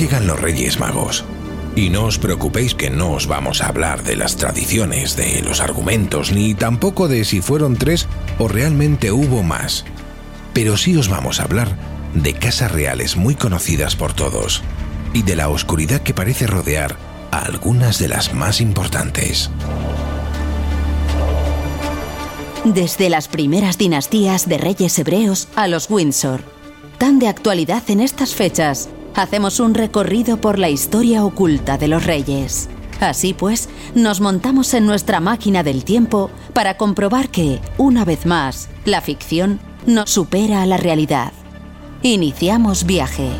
Llegan los Reyes Magos. Y no os preocupéis que no os vamos a hablar de las tradiciones, de los argumentos, ni tampoco de si fueron tres o realmente hubo más. Pero sí os vamos a hablar de casas reales muy conocidas por todos y de la oscuridad que parece rodear a algunas de las más importantes. Desde las primeras dinastías de reyes hebreos a los Windsor, tan de actualidad en estas fechas, hacemos un recorrido por la historia oculta de los reyes. Así pues, nos montamos en nuestra máquina del tiempo para comprobar que, una vez más, la ficción nos supera a la realidad. Iniciamos viaje.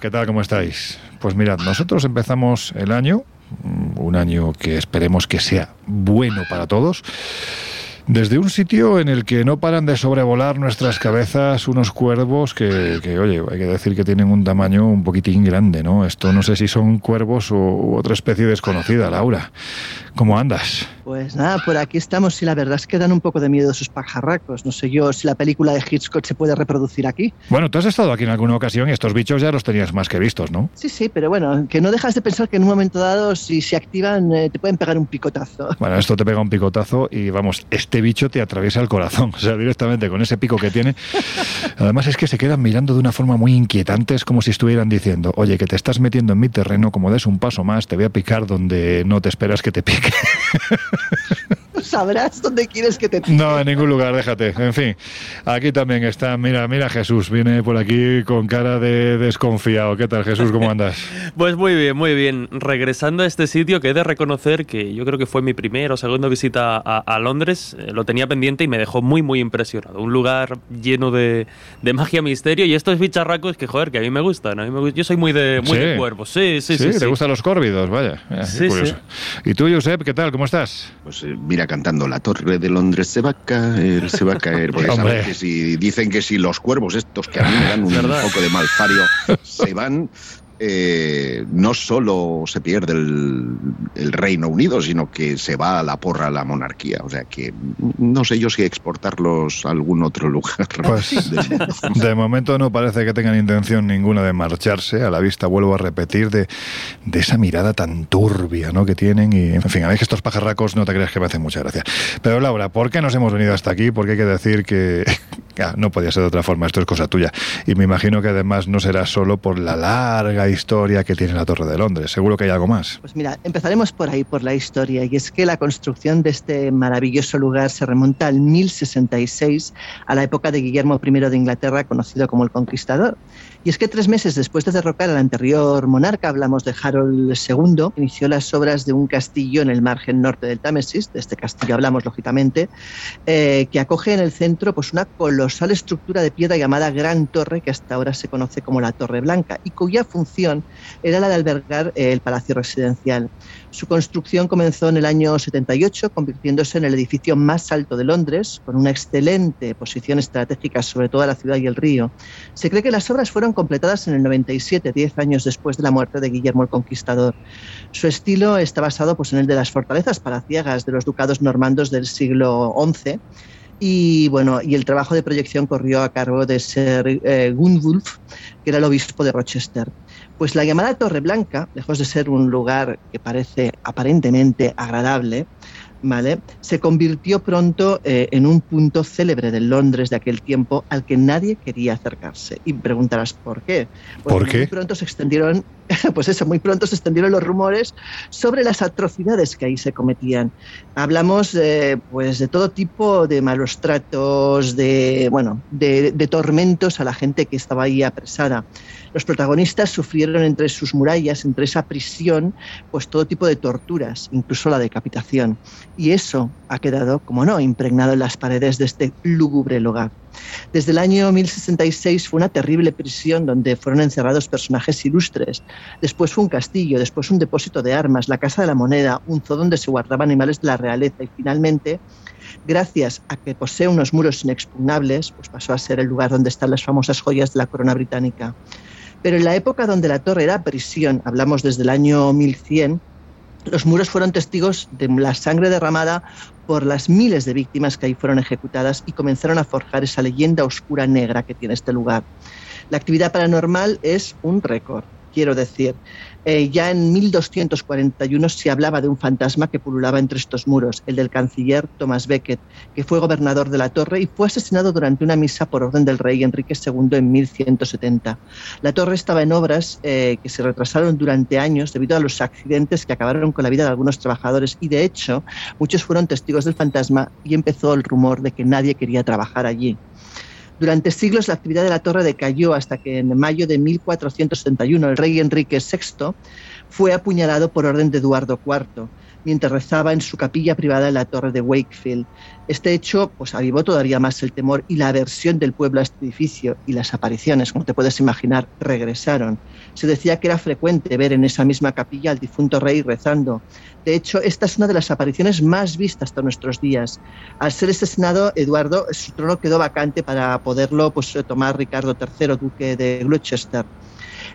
¿Qué tal? ¿Cómo estáis? Pues mirad, nosotros empezamos el año, un año que esperemos que sea bueno para todos, desde un sitio en el que no paran de sobrevolar nuestras cabezas unos cuervos que, que, oye, hay que decir que tienen un tamaño un poquitín grande, ¿no? Esto no sé si son cuervos o otra especie desconocida, Laura. ¿Cómo andas? Pues nada, por aquí estamos y la verdad es que dan un poco de miedo esos pajarracos. No sé yo si la película de Hitchcock se puede reproducir aquí. Bueno, tú has estado aquí en alguna ocasión y estos bichos ya los tenías más que vistos, ¿no? Sí, sí, pero bueno, que no dejas de pensar que en un momento dado, si se activan, eh, te pueden pegar un picotazo. Bueno, esto te pega un picotazo y vamos, este bicho te atraviesa el corazón, o sea, directamente con ese pico que tiene. Además es que se quedan mirando de una forma muy inquietante, es como si estuvieran diciendo, oye, que te estás metiendo en mi terreno, como des un paso más, te voy a picar donde no te esperas que te pique. Sabrás dónde quieres que te pique. No, en ningún lugar, déjate. En fin, aquí también está, mira, mira Jesús, viene por aquí con cara de desconfiado. ¿Qué tal Jesús, cómo andas? pues muy bien, muy bien. Regresando a este sitio que he de reconocer que yo creo que fue mi primera o segunda visita a, a Londres, eh, lo tenía pendiente y me dejó muy, muy impresionado. Un lugar lleno de, de magia, misterio y estos bicharracos que, joder, que a mí me gustan. A mí me gustan. Yo soy muy de, muy Sí. de cuervos. Sí, sí, sí. ¿Te sí. gustan los córvidos? Vaya, eh, Sí, curioso. ¿Y tú, Josep, qué tal? ¿Cómo estás? Pues eh, mira cantando la torre de Londres se va a caer, se va a caer. Porque que si dicen que si los cuervos estos que a mí me dan un ¿Verdad? poco de malfario se van, eh, no solo se pierde el, el Reino Unido, sino que se va a la porra la monarquía. O sea que no sé yo si exportarlos a algún otro lugar. Pues. De momento no parece que tengan intención ninguna de marcharse. A la vista vuelvo a repetir de, de esa mirada tan turbia ¿no? que tienen. Y, en fin, a ver que estos pajarracos no te creas que me hacen mucha gracia. Pero Laura, ¿por qué nos hemos venido hasta aquí? Porque hay que decir que ah, no podía ser de otra forma. Esto es cosa tuya. Y me imagino que además no será solo por la larga historia que tiene la Torre de Londres. Seguro que hay algo más. Pues mira, empezaremos por ahí, por la historia, y es que la construcción de este maravilloso lugar se remonta al 1066, a la época de Guillermo I de Inglaterra, conocido como el Conquistador. Y es que tres meses después de derrocar al anterior monarca, hablamos de Harold II, inició las obras de un castillo en el margen norte del Támesis, de este castillo hablamos lógicamente, eh, que acoge en el centro pues, una colosal estructura de piedra llamada Gran Torre, que hasta ahora se conoce como la Torre Blanca, y cuya función era la de albergar eh, el palacio residencial. Su construcción comenzó en el año 78, convirtiéndose en el edificio más alto de Londres, con una excelente posición estratégica sobre toda la ciudad y el río. Se cree que las obras fueron completadas en el 97, diez años después de la muerte de Guillermo el Conquistador. Su estilo está basado pues, en el de las fortalezas palaciegas de los ducados normandos del siglo XI. Y bueno, y el trabajo de proyección corrió a cargo de Sir eh, Gunwulf, que era el obispo de Rochester. Pues la llamada Torre Blanca, lejos de ser un lugar que parece aparentemente agradable, ¿vale? se convirtió pronto eh, en un punto célebre de Londres de aquel tiempo al que nadie quería acercarse. Y preguntarás por qué. Pues ¿Por qué? Muy pronto se extendieron, pues eso, muy pronto se extendieron los rumores sobre las atrocidades que ahí se cometían. Hablamos eh, pues de todo tipo de malos tratos, de bueno, de, de tormentos a la gente que estaba ahí apresada. Los protagonistas sufrieron entre sus murallas, entre esa prisión, pues todo tipo de torturas, incluso la decapitación. Y eso ha quedado, como no, impregnado en las paredes de este lúgubre lugar. Desde el año 1066 fue una terrible prisión donde fueron encerrados personajes ilustres. Después fue un castillo, después un depósito de armas, la casa de la moneda, un zoo donde se guardaban animales de la realeza y finalmente gracias a que posee unos muros inexpugnables, pues pasó a ser el lugar donde están las famosas joyas de la corona británica. Pero en la época donde la torre era prisión, hablamos desde el año 1100, los muros fueron testigos de la sangre derramada por las miles de víctimas que ahí fueron ejecutadas y comenzaron a forjar esa leyenda oscura negra que tiene este lugar. La actividad paranormal es un récord, quiero decir. Eh, ya en 1241 se hablaba de un fantasma que pululaba entre estos muros, el del canciller Thomas Becket, que fue gobernador de la torre y fue asesinado durante una misa por orden del rey Enrique II en 1170. La torre estaba en obras eh, que se retrasaron durante años debido a los accidentes que acabaron con la vida de algunos trabajadores y de hecho muchos fueron testigos del fantasma y empezó el rumor de que nadie quería trabajar allí. Durante siglos la actividad de la torre decayó hasta que en mayo de 1471 el rey Enrique VI fue apuñalado por orden de Eduardo IV mientras rezaba en su capilla privada en la torre de Wakefield. Este hecho pues, avivó todavía más el temor y la aversión del pueblo a este edificio y las apariciones, como te puedes imaginar, regresaron. Se decía que era frecuente ver en esa misma capilla al difunto rey rezando. De hecho, esta es una de las apariciones más vistas hasta nuestros días. Al ser asesinado, Eduardo, su trono quedó vacante para poderlo pues, tomar Ricardo III, duque de Gloucester.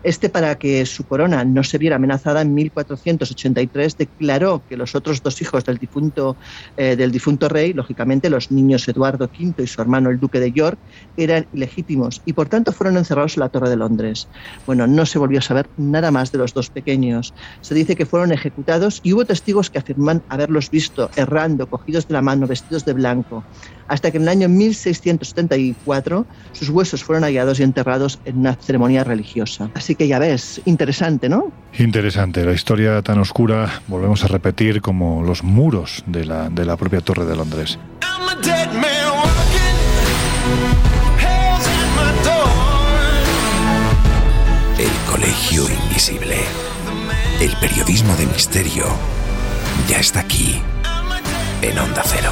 Este, para que su corona no se viera amenazada, en 1483 declaró que los otros dos hijos del difunto, eh, del difunto rey, lógicamente los niños Eduardo V y su hermano el duque de York, eran ilegítimos y por tanto fueron encerrados en la Torre de Londres. Bueno, no se volvió a saber nada más de los dos pequeños. Se dice que fueron ejecutados y hubo testigos que afirman haberlos visto errando, cogidos de la mano, vestidos de blanco hasta que en el año 1674 sus huesos fueron hallados y enterrados en una ceremonia religiosa. Así que ya ves, interesante, ¿no? Interesante, la historia tan oscura, volvemos a repetir, como los muros de la, de la propia Torre de Londres. El Colegio Invisible. El periodismo de misterio ya está aquí, en Onda Cero.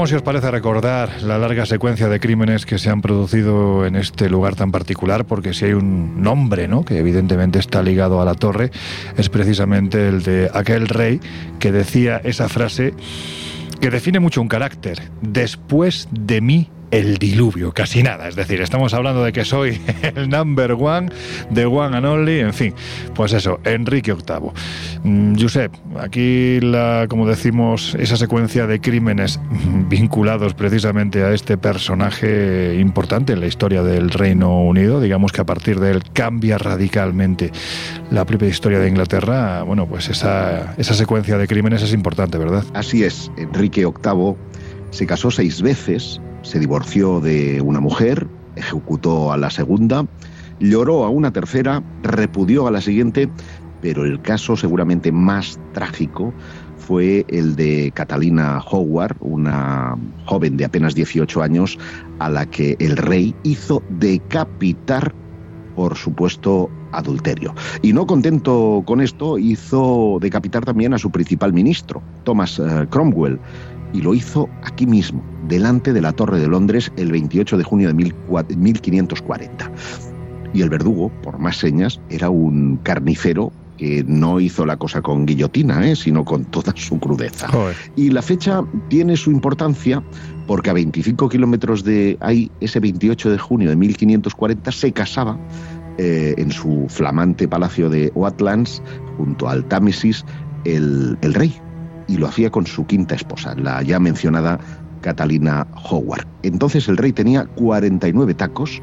Vamos, si os parece, recordar la larga secuencia de crímenes que se han producido en este lugar tan particular, porque si hay un nombre, ¿no?, que evidentemente está ligado a la torre, es precisamente el de aquel rey que decía esa frase que define mucho un carácter. Después de mí el diluvio, casi nada. Es decir, estamos hablando de que soy el number one, de one and only, en fin. Pues eso, Enrique VIII. Mm, Josep, aquí, la, como decimos, esa secuencia de crímenes vinculados precisamente a este personaje importante en la historia del Reino Unido, digamos que a partir de él cambia radicalmente la propia historia de Inglaterra, bueno, pues esa, esa secuencia de crímenes es importante, ¿verdad? Así es, Enrique VIII se casó seis veces, se divorció de una mujer, ejecutó a la segunda, lloró a una tercera, repudió a la siguiente, pero el caso seguramente más trágico fue el de Catalina Howard, una joven de apenas 18 años, a la que el rey hizo decapitar por supuesto adulterio. Y no contento con esto, hizo decapitar también a su principal ministro, Thomas eh, Cromwell, y lo hizo aquí mismo, delante de la Torre de Londres, el 28 de junio de 1540. Y el verdugo, por más señas, era un carnicero que no hizo la cosa con guillotina, ¿eh? sino con toda su crudeza. Y la fecha tiene su importancia porque a 25 kilómetros de ahí, ese 28 de junio de 1540, se casaba eh, en su flamante palacio de Oatlands, junto al Támesis, el, el rey, y lo hacía con su quinta esposa, la ya mencionada Catalina Howard. Entonces el rey tenía 49 tacos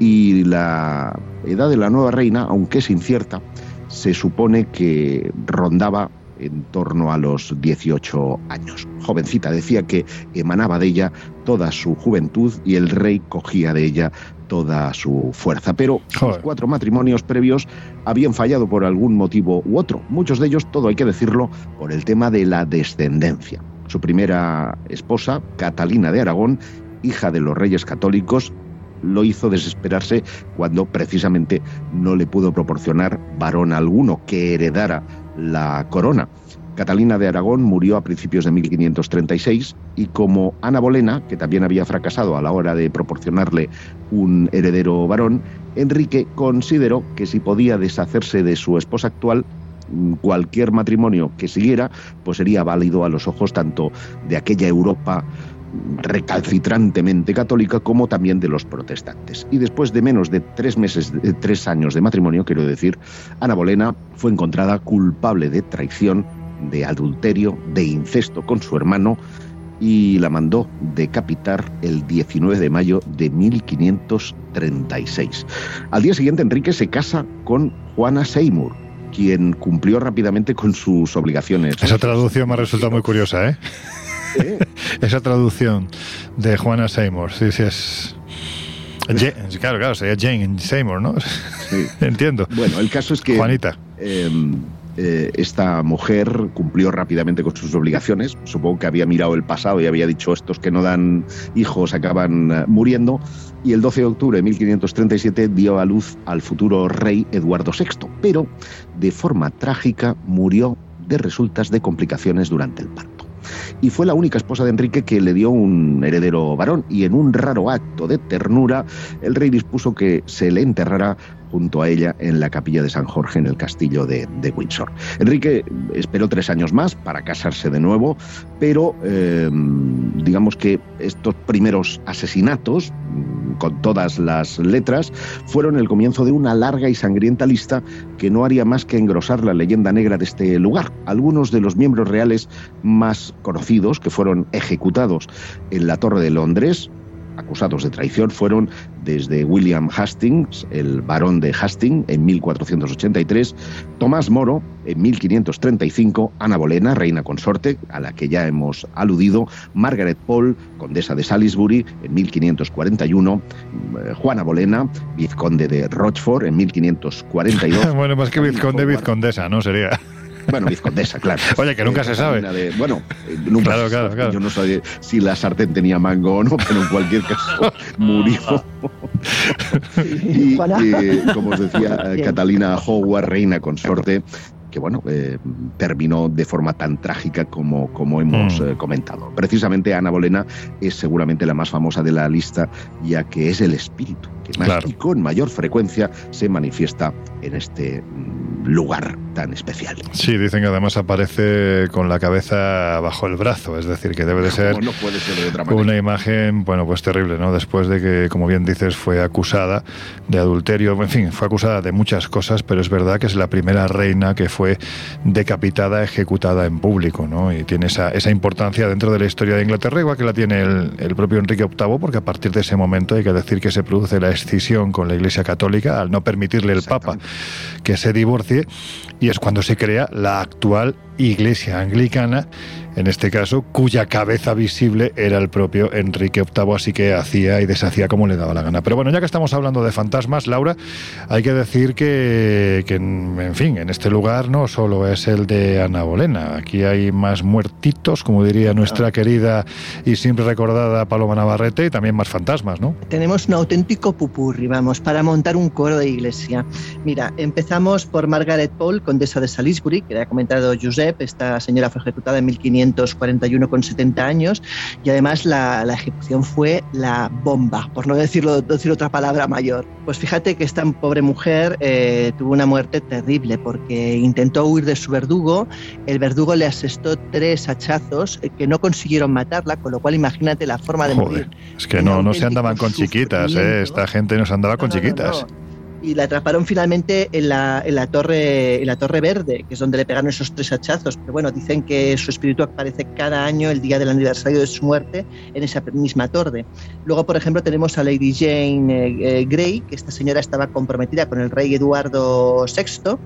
y la edad de la nueva reina, aunque es incierta, se supone que rondaba en torno a los 18 años. Jovencita decía que emanaba de ella toda su juventud y el rey cogía de ella toda su fuerza. Pero los cuatro matrimonios previos habían fallado por algún motivo u otro. Muchos de ellos, todo hay que decirlo, por el tema de la descendencia. Su primera esposa, Catalina de Aragón, hija de los reyes católicos, lo hizo desesperarse cuando precisamente no le pudo proporcionar varón alguno que heredara la corona. Catalina de Aragón murió a principios de 1536 y como Ana Bolena, que también había fracasado a la hora de proporcionarle un heredero varón, Enrique consideró que si podía deshacerse de su esposa actual, cualquier matrimonio que siguiera, pues sería válido a los ojos tanto de aquella Europa recalcitrantemente católica como también de los protestantes. Y después de menos de tres meses, de tres años de matrimonio, quiero decir, Ana Bolena fue encontrada culpable de traición, de adulterio, de incesto con su hermano y la mandó decapitar el 19 de mayo de 1536. Al día siguiente Enrique se casa con Juana Seymour, quien cumplió rápidamente con sus obligaciones. Esa traducción me ha resultado muy curiosa, ¿eh? Esa traducción de Juana Seymour, sí, sí es... claro, claro, sería Jane Seymour, ¿no? Sí. Entiendo. Bueno, el caso es que... Juanita. Em, eh, esta mujer cumplió rápidamente con sus obligaciones. Supongo que había mirado el pasado y había dicho estos que no dan hijos acaban eh, muriendo. Y el 12 de octubre de 1537 dio a luz al futuro rey Eduardo VI, pero de forma trágica murió de resultas de complicaciones durante el parto y fue la única esposa de Enrique que le dio un heredero varón y en un raro acto de ternura el rey dispuso que se le enterrara junto a ella en la capilla de San Jorge en el castillo de, Windsor. Enrique esperó tres años más para casarse de nuevo, pero em, digamos que estos primeros asesinatos, mm, con todas las letras, fueron el comienzo de una larga y sangrienta lista que no haría más que engrosar la leyenda negra de este lugar. Algunos de los miembros reales más conocidos que fueron ejecutados en la Torre de Londres, acusados de traición fueron desde William Hastings, el barón de Hastings, en 1483, Tomás Moro, en 1535, Ana Bolena, reina consorte, a la que ya hemos aludido, Margaret Paul, condesa de Salisbury, en 1541, eh, Juana Bolena, vizconde de Rochford, en 1542. bueno, más que vizconde, vizcondesa, ¿no? Sería. Bueno, vizcondesa, claro. Oye, que nunca eh, se sabe. bueno, eh, nunca claro, claro, claro. Yo no sabía si la sartén tenía mango o no, pero en cualquier caso murió. y, como os decía, Catalina Howard, reina consorte, que bueno, eh, terminó de forma tan trágica como, como hemos mm. comentado. Precisamente Ana Bolena es seguramente la más famosa de la lista, ya que es el espíritu que más y con mayor frecuencia se manifiesta en este mm, lugar. tan especial. Sí, dicen que además aparece con la cabeza bajo el brazo, es decir, que debe de ser, no puede ser de otra una imagen, bueno, pues terrible, ¿no? Después de que, como bien dices, fue acusada de adulterio, en fin, fue acusada de muchas cosas, pero es verdad que es la primera reina que fue decapitada, ejecutada en público, ¿no? Y tiene esa, esa importancia dentro de la historia de Inglaterra, igual que la tiene el, el propio Enrique VIII, porque a partir de ese momento hay que decir que se produce la escisión con la Iglesia Católica al no permitirle el Papa que se divorcie y es cuando se crea la actual Iglesia Anglicana en este caso, cuya cabeza visible era el propio Enrique VIII, así que hacía y deshacía como le daba la gana. Pero bueno, ya que estamos hablando de fantasmas, Laura, hay que decir que, en fin, en este lugar no solo es el de Ana Bolena, aquí hay más muertitos, como diría nuestra querida y siempre recordada Paloma Navarrete, y también más fantasmas, ¿no? Tenemos un auténtico pupurri, vamos, para montar un coro de iglesia. Mira, empezamos por Margaret Paul, condesa de Salisbury, que ha comentado Josep, esta señora fue ejecutada en 1500 541 con 70 años y además la, ejecución fue la bomba, por no decirlo, decir otra palabra mayor. Pues fíjate que esta pobre mujer eh, tuvo una muerte terrible porque intentó huir de su verdugo, el verdugo le asestó tres hachazos eh, que no consiguieron matarla, con lo cual imagínate la forma de morir. Es que no, no se andaban con chiquitas, eh, esta gente no se andaba con chiquitas y la atraparon finalmente en la, en la, torre, en la Torre Verde, que es donde le pegaron esos tres hachazos. Pero bueno, dicen que su espíritu aparece cada año, el día del aniversario de su muerte, en esa misma torre. Luego, por ejemplo, tenemos a Lady Jane eh, eh, Grey, que esta señora estaba comprometida con el rey Eduardo VI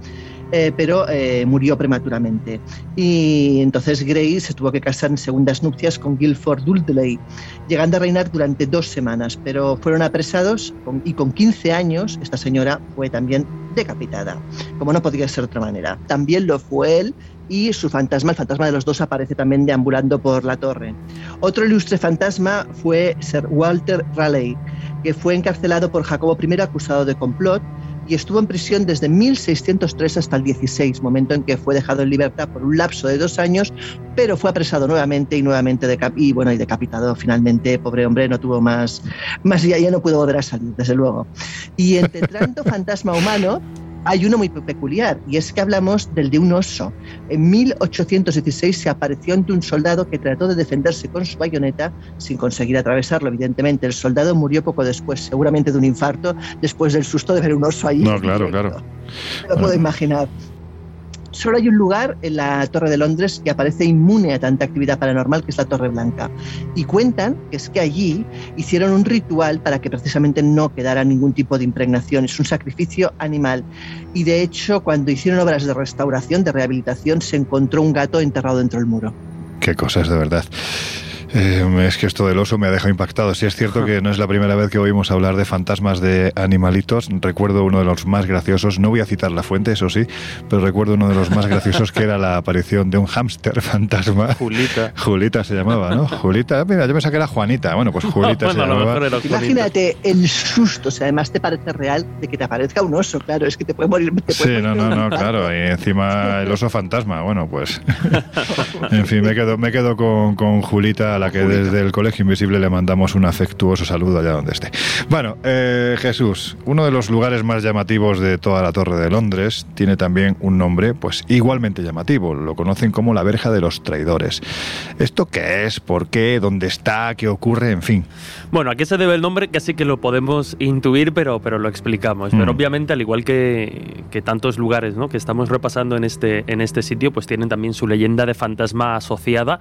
eh, pero eh, murió prematuramente. Y entonces Grace se tuvo que casar en segundas nupcias con Guilford Dudley, llegando a reinar durante dos semanas, pero fueron apresados y con 15 años esta señora fue también decapitada, como no podía ser de otra manera. También lo fue él y su fantasma, el fantasma de los dos, aparece también deambulando por la torre. Otro ilustre fantasma fue Sir Walter Raleigh, que fue encarcelado por Jacobo I acusado de complot y estuvo en prisión desde 1603 hasta el 16, momento en que fue dejado en libertad por un lapso de dos años, pero fue apresado nuevamente y nuevamente bueno, y decapitado finalmente. Pobre hombre, no tuvo más, más y ya no pudo volver a salir, desde luego. Y entre tanto fantasma humano, hay uno muy peculiar, y es que hablamos del de un oso. En 1816 se apareció ante un soldado que trató de defenderse con su bayoneta sin conseguir atravesarlo. Evidentemente, el soldado murió poco después, seguramente de un infarto, después del susto de ver un oso ahí. No, claro, claro. lo puedo imaginar. Solo hay un lugar en la Torre de Londres que aparece inmune a tanta actividad paranormal, que es la Torre Blanca. Y cuentan que es que allí hicieron un ritual para que precisamente no quedara ningún tipo de impregnación. Es un sacrificio animal. Y de hecho, cuando hicieron obras de restauración, de rehabilitación, se encontró un gato enterrado dentro del muro. Qué cosas, de verdad. Eh, es que esto del oso me ha dejado impactado. Sí es cierto que no es la primera vez que oímos hablar de fantasmas de animalitos. Recuerdo uno de los más graciosos, no voy a citar la fuente, eso sí, pero recuerdo uno de los más graciosos que era la aparición de un hámster fantasma. Julita. Julita se llamaba, ¿no? Julita, mira, yo pensaba que era Juanita. Bueno, pues Julita se llamaba. Imagínate el susto, o sea, además te parece real de que te aparezca un oso, claro, es que te puede morir. sí, no, no, no, claro, y encima el oso fantasma, bueno, pues. en fin, me quedo, me quedo con, con Julita a la que desde el Colegio Invisible le mandamos un afectuoso saludo allá donde esté. Bueno, eh, Jesús, uno de los lugares más llamativos de toda la Torre de Londres tiene también un nombre pues igualmente llamativo. Lo conocen como la verja de los traidores. ¿Esto qué es? ¿Por qué? ¿Dónde está? ¿Qué ocurre? En fin. Bueno, ¿a qué se debe el nombre? Casi que lo podemos intuir, pero, pero lo explicamos. Pero mm. obviamente, al igual que, que, tantos lugares ¿no? que estamos repasando en este, en este sitio, pues tienen también su leyenda de fantasma asociada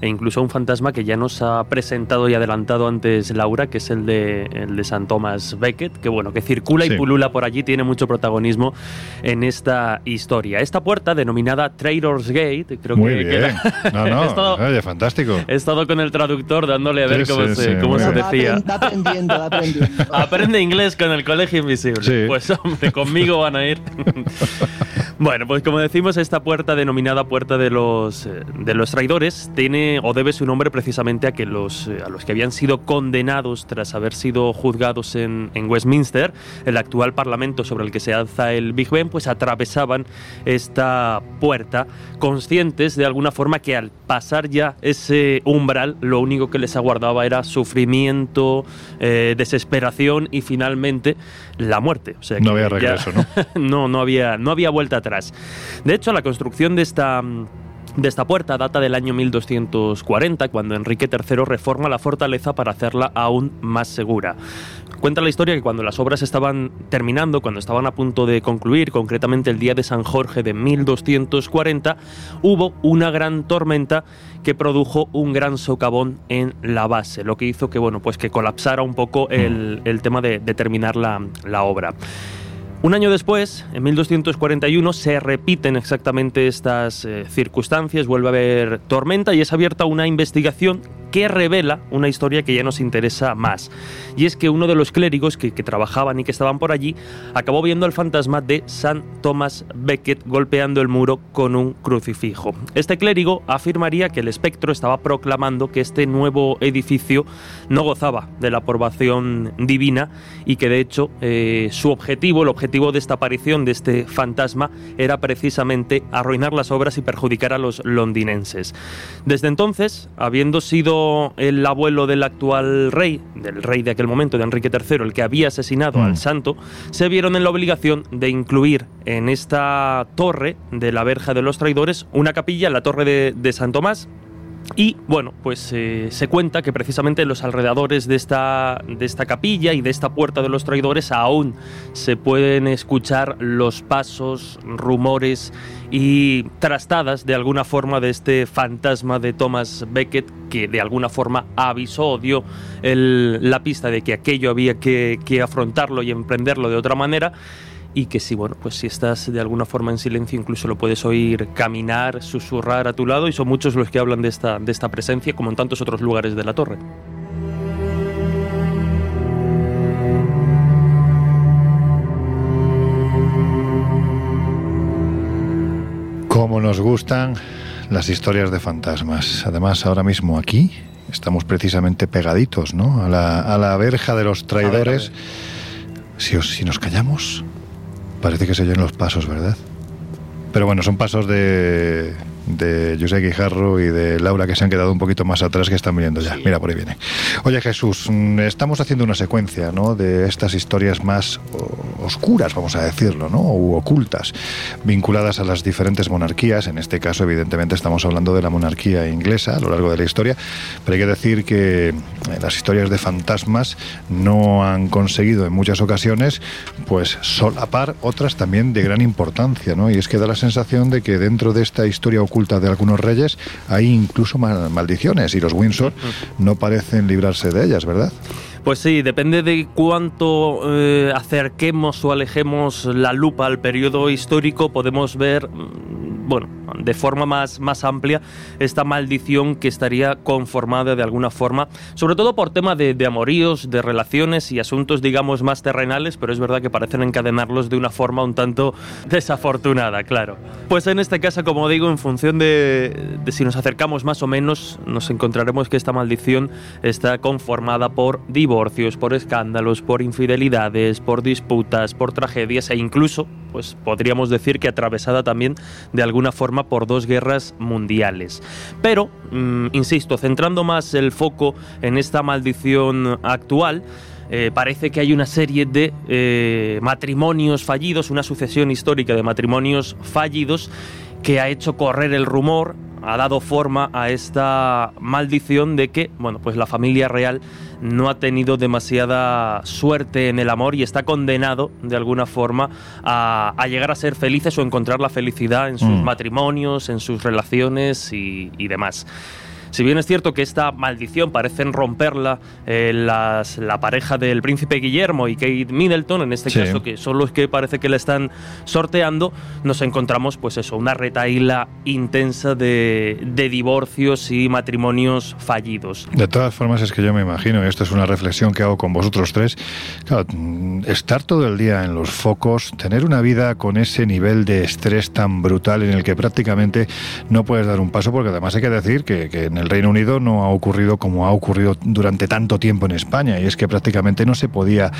e incluso un fantasma que ya nos ha presentado y adelantado antes Laura, que es el de, el de San Thomas Becket, que bueno, que circula y pulula por allí, tiene mucho protagonismo en esta historia. Esta puerta, denominada Trader's Gate, creo Muy que... Bien. no, no, oye, fantástico. He estado con el traductor dándole a ver cómo, se, cómo se, decía. aprendiendo, aprendiendo. Aprende inglés con el Colegio Invisible. Pues hombre, conmigo van a ir. bueno, pues como decimos, esta puerta denominada Puerta de los, eh, de los Traidores tiene o debe su nombre precisamente a que los, eh, a los que habían sido condenados tras haber sido juzgados en, en, Westminster, el actual parlamento sobre el que se alza el Big Ben, pues atravesaban esta puerta conscientes de alguna forma que al pasar ya ese umbral lo único que les aguardaba era sufrimiento, eh, desesperación y finalmente la muerte. O sea, no había regreso, ¿no? no, no había, no había vuelta atrás. atrás. De hecho, la construcción de esta de esta puerta data del año 1240, cuando Enrique III reforma la fortaleza para hacerla aún más segura. Cuenta la historia que cuando las obras estaban terminando, cuando estaban a punto de concluir, concretamente el día de San Jorge de 1240, hubo una gran tormenta que produjo un gran socavón en la base, lo que hizo que, bueno, pues que colapsara un poco el, el tema de, de terminar la, la obra. Un año después, en 1241, se repiten exactamente estas eh, circunstancias, vuelve a haber tormenta y es abierta una investigación que revela una historia que ya nos interesa más. Y es que uno de los clérigos que, trabajaban y que estaban por allí acabó viendo al fantasma de San Thomas Becket golpeando el muro con un crucifijo. Este clérigo afirmaría que el espectro estaba proclamando que este nuevo edificio no gozaba de la aprobación divina y que de hecho eh, su objetivo, el objetivo de esta aparición de este fantasma era precisamente arruinar las obras y perjudicar a los londinenses. Desde entonces, habiendo sido el abuelo del actual rey, del rey de aquel momento, de Enrique III, el que había asesinado Mm. al santo, se vieron en la obligación de incluir en esta torre de la verja de los traidores una capilla, la torre de, de San Tomás, y bueno, pues eh, se cuenta que precisamente en los alrededores de esta, de esta capilla y de esta puerta de los traidores aún se pueden escuchar los pasos, rumores y trastadas de alguna forma de este fantasma de Thomas Becket que de alguna forma avisó o dio la pista de que aquello había que, que afrontarlo y emprenderlo de otra manera y que si bueno pues si estás de alguna forma en silencio incluso lo puedes oír caminar susurrar a tu lado y son muchos los que hablan de esta de esta presencia como en tantos otros lugares de la torre Como nos gustan las historias de fantasmas. Además, ahora mismo aquí estamos precisamente pegaditos, ¿no? A la, a la verja de los traidores. Si, os- si nos callamos, parece que se oyen los pasos, ¿verdad? Pero bueno, son pasos de, de José Guijarro y de Laura que se han quedado un poquito más atrás que están viniendo ya. Mira, por ahí viene. Oye Jesús, mm, estamos haciendo una secuencia ¿no? de estas historias más oscuras, vamos a decirlo, ¿no? u ocultas, vinculadas a las diferentes monarquías. En este caso, evidentemente, estamos hablando de la monarquía inglesa a lo largo de la historia, pero hay que decir que eh, las historias de fantasmas no han conseguido en muchas ocasiones pues solapar otras también de gran importancia, ¿no? Y es que da la sensación de que dentro de esta historia oculta de algunos reyes hay incluso ma- maldiciones y los Windsor no parecen librarse de ellas, ¿verdad? Pues sí, depende de cuánto eh, acerquemos o alejemos la lupa al periodo histórico, podemos ver, mm, bueno, de forma más, más amplia esta maldición que estaría conformada de alguna forma, sobre todo por tema de, de amoríos, de relaciones y asuntos, digamos, más terrenales, pero es verdad que parecen encadenarlos de una forma un tanto desafortunada, claro. Pues en este caso, como digo, en función de, de si nos acercamos más o menos, nos encontraremos que esta maldición está conformada por divorcios, por escándalos, por infidelidades, por disputas, por tragedias e incluso, pues podríamos decir que atravesada también de alguna forma por dos guerras mundiales. Pero, mm, insisto, centrando más el foco en esta maldición actual, eh, parece que hay una serie de eh, matrimonios fallidos, una sucesión histórica de matrimonios fallidos que ha hecho correr el rumor, ha dado forma a esta maldición de que, bueno, pues la familia real no ha tenido demasiada suerte en el amor y está condenado de alguna forma a, a llegar a ser felices o encontrar la felicidad en sus Mm. matrimonios, en sus relaciones y, y demás. Si bien es cierto que esta maldición parecen romperla eh, las- la pareja del príncipe Guillermo y Kate Middleton, en este Sí. caso, que son los que parece que la están sorteando, nos encontramos, pues eso, una retaíla intensa de, de divorcios y matrimonios fallidos. De todas formas, es que yo me imagino, y esto es una reflexión que hago con vosotros tres, claro, mm, estar todo el día en los focos, tener una vida con ese nivel de estrés tan brutal en el que prácticamente no puedes dar un paso, porque además hay que decir que, el Reino Unido no ha ocurrido como ha ocurrido durante tanto tiempo en España, y es que prácticamente no se podía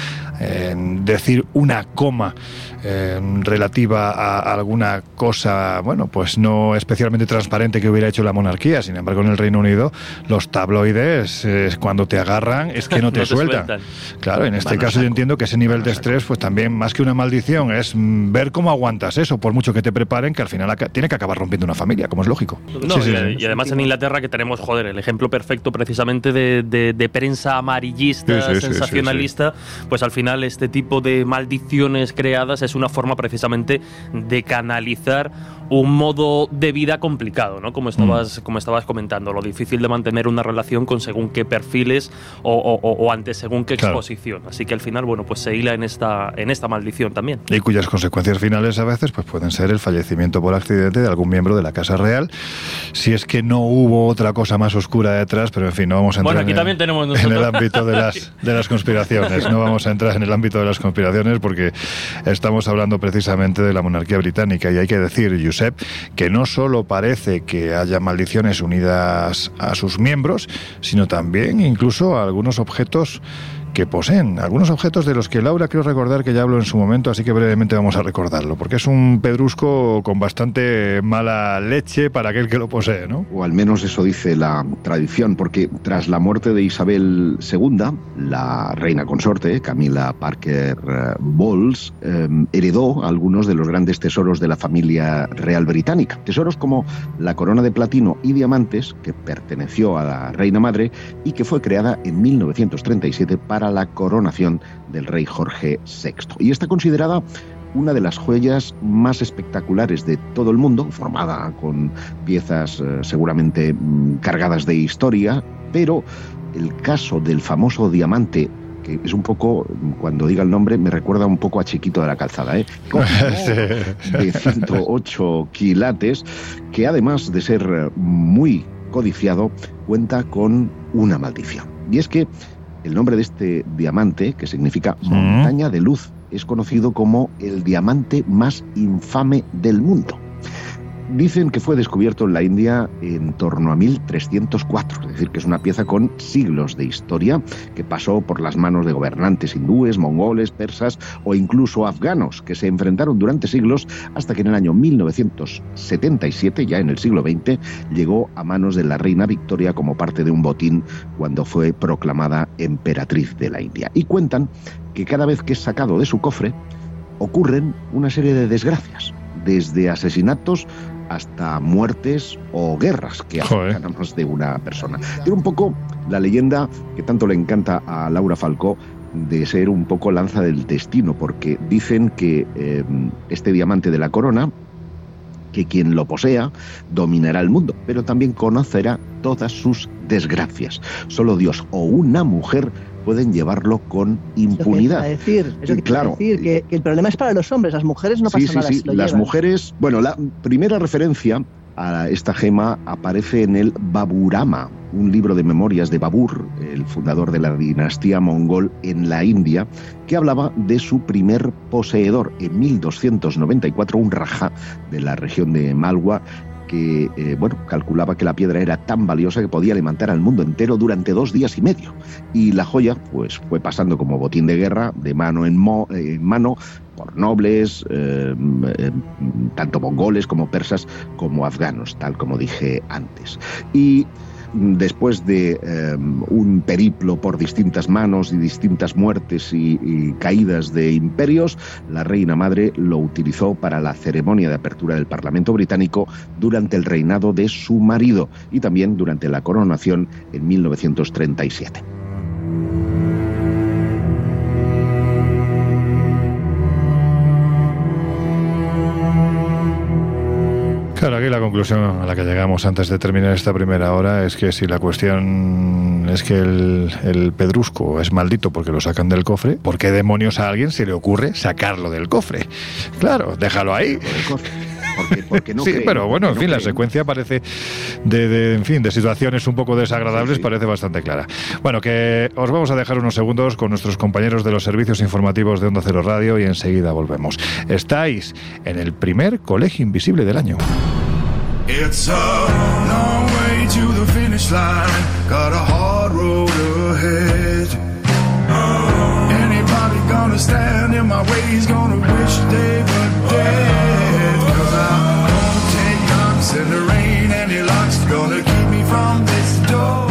eh, decir una coma eh, relativa a alguna cosa, bueno, pues no especialmente transparente que hubiera hecho la monarquía. Sin embargo, en el Reino Unido, los tabloides, cuando te agarran, es que no te, sueltan. Claro, en este caso yo entiendo que ese nivel de estrés, pues también más que una maldición, es ver cómo aguantas eso, por mucho que te preparen, que al final tiene que acabar rompiendo una familia, como es lógico. y, además en Inglaterra que tenemos, joder, el ejemplo perfecto precisamente de, prensa amarillista, sensacionalista, pues al final este tipo de maldiciones creadas es una forma precisamente de canalizar un modo de vida complicado, ¿no? Como estabas, mm. como estabas comentando, lo difícil de mantener una relación con según qué perfiles o, ante según qué exposición. Así que al final, bueno, pues se hila en esta, en esta maldición también. Y cuyas consecuencias finales a veces pues pueden ser el fallecimiento por accidente de algún miembro de la Casa Real, si es que no hubo otra cosa más oscura detrás, pero en fin, no vamos a entrar bueno, aquí también tenemos en el ámbito de las, de las conspiraciones, no vamos a entrar en el ámbito de las conspiraciones porque estamos hablando precisamente de la monarquía británica y hay que decir, que no solo parece que haya maldiciones unidas a sus miembros, sino también incluso a algunos objetos que poseen algunos objetos de los que Laura creo recordar que ya habló en su momento, así que brevemente vamos a recordarlo, porque es un pedrusco con bastante mala leche para aquel que lo posee, ¿no? O al menos eso dice la tradición, porque tras la muerte de Isabel II, la reina consorte, Camila Parker eh, Bowles, eh, heredó algunos de los grandes tesoros de la familia real británica. Tesoros como la corona de platino y diamantes, que perteneció a la reina madre y que fue creada en 1937 para la coronación del rey Jorge VI. Y está considerada una de las joyas más espectaculares de todo el mundo, formada con piezas eh, seguramente mm, cargadas de historia, pero el caso del famoso diamante que es un poco, cuando diga el nombre, me recuerda un poco a Chiquito de la Calzada, ¿eh? de 108 quilates, que además de ser muy codiciado, cuenta con una maldición. Y es que el nombre de este diamante, que significa montaña de luz, es conocido como el diamante más infame del mundo. Dicen que fue descubierto en la India en torno a 1304, es decir, que es una pieza con siglos de historia que pasó por las manos de gobernantes hindúes, mongoles, persas o incluso afganos que se enfrentaron durante siglos hasta que en el año 1977, ya en el siglo XX, llegó a manos de la reina Victoria como parte de un botín cuando fue proclamada emperatriz de la India. Y cuentan que cada vez que es sacado de su cofre ocurren una serie de desgracias desde asesinatos hasta muertes o guerras que afectan a más de una persona. Tiene un poco la leyenda que tanto le encanta a Laura Falcó de ser un poco lanza del destino, porque dicen que em, este diamante de la corona, que quien lo posea dominará el mundo, pero también conocerá todas sus desgracias. Solo Dios o una mujer pueden llevarlo con impunidad. decir, claro, decir que, el problema es para los hombres, las mujeres no pasan nada. Sí, sí, las mujeres, bueno, la primera referencia a esta gema aparece en el Baburama, un libro de memorias de Babur, el fundador de la dinastía mongol en la India, que hablaba de su primer poseedor en 1294, un raja de la región de Malwa, que eh, bueno, calculaba que la piedra era tan valiosa que podía levantar al mundo entero durante dos días y medio. Y la joya pues, fue pasando como botín de guerra de mano en, mano por nobles, eh, eh, tanto mongoles como persas como afganos, tal como dije antes. Y después de em, un periplo por distintas manos y distintas muertes y, y, caídas de imperios, la reina madre lo utilizó para la ceremonia de apertura del Parlamento británico durante el reinado de su marido y también durante la coronación en 1937. Claro, aquí la conclusión a la que llegamos antes de terminar esta primera hora es que si la cuestión es que el, pedrusco es maldito porque lo sacan del cofre, ¿por qué demonios a alguien se le ocurre sacarlo del cofre? Claro, déjalo ahí. Porque, no sí, pero bueno, en fin, la secuencia parece de, en fin, de situaciones un poco desagradables parece bastante clara. Bueno, que os vamos a dejar unos segundos con nuestros compañeros de los servicios informativos de Onda Cero Radio y enseguida volvemos. Estáis en el primer colegio invisible del año. It's a long way to the finish line. Got a hard road ahead. Anybody gonna stand in my way is gonna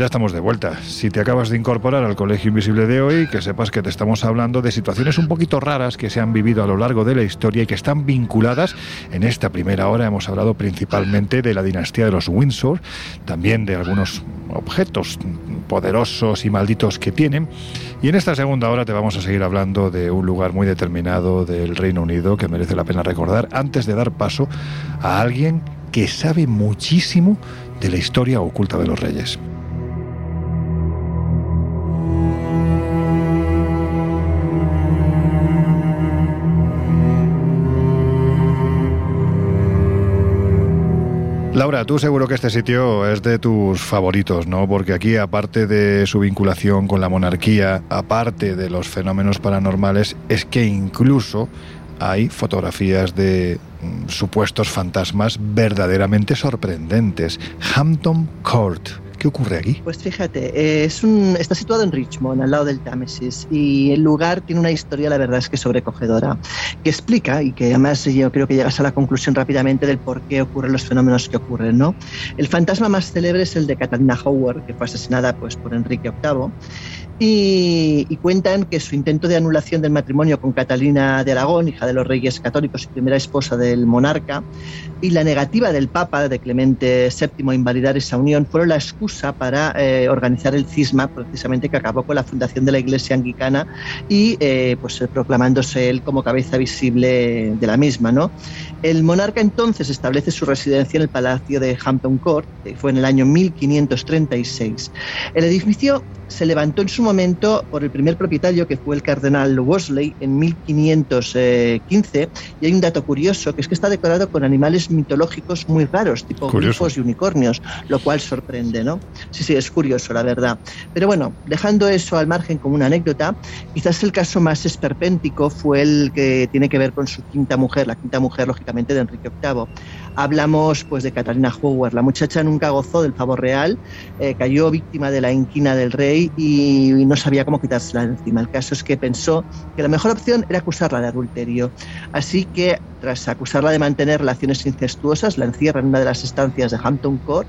ya estamos de vuelta. Si te acabas de incorporar al Colegio Invisible de hoy, que sepas que te estamos hablando de situaciones un poquito raras que se han vivido a lo largo de la historia y que están vinculadas. En esta primera hora hemos hablado principalmente de la dinastía de los Windsor, también de algunos objetos poderosos y malditos que tienen. Y en esta segunda hora te vamos a seguir hablando de un lugar muy determinado del Reino Unido que merece la pena recordar antes de dar paso a alguien que sabe muchísimo de la historia oculta de los reyes. Tú seguro que este sitio es de tus favoritos, ¿no? Porque aquí, aparte de su vinculación con la monarquía, aparte de los fenómenos paranormales, es que incluso hay fotografías de mm, supuestos fantasmas verdaderamente sorprendentes. Hampton Court. ¿Qué ocurre aquí? Pues fíjate, es un, está situado en Richmond, al lado del Támesis, y el lugar tiene una historia, la verdad es que sobrecogedora, que explica y que además yo creo que llegas a la conclusión rápidamente del por qué ocurren los fenómenos que ocurren. ¿no? El fantasma más célebre es el de Catalina Howard, que fue asesinada pues, por Enrique VIII. Y, y, cuentan que su intento de anulación del matrimonio con Catalina de Aragón, hija de los reyes católicos y primera esposa del monarca, y la negativa del Papa, de Clemente VII, a invalidar esa unión, fueron la excusa para eh, organizar el cisma, precisamente que acabó con la fundación de la Iglesia anglicana y eh, pues, proclamándose él como cabeza visible de la misma. ¿no? El monarca entonces establece su residencia en el Palacio de Hampton Court, que fue en el año 1536. El edificio se levantó en su momento por el primer propietario que fue el cardenal Wolsey en 1515 y hay un dato curioso que es que está decorado con animales mitológicos muy raros, tipo grifos y unicornios, lo cual sorprende, ¿no? Sí, sí, es curioso, la verdad. Pero bueno, dejando eso al margen como una anécdota, quizás el caso más esperpéntico fue el que tiene que ver con su quinta mujer, la quinta mujer, lógicamente, de Enrique VIII. Hablamos pues de Catalina Howard. La muchacha nunca gozó del favor real, eh, cayó víctima de la inquina del rey y, y no sabía cómo quitársela de encima. El caso es que pensó que la mejor opción era acusarla de adulterio. Así que, tras acusarla de mantener relaciones incestuosas, la encierra en una de las estancias de Hampton Court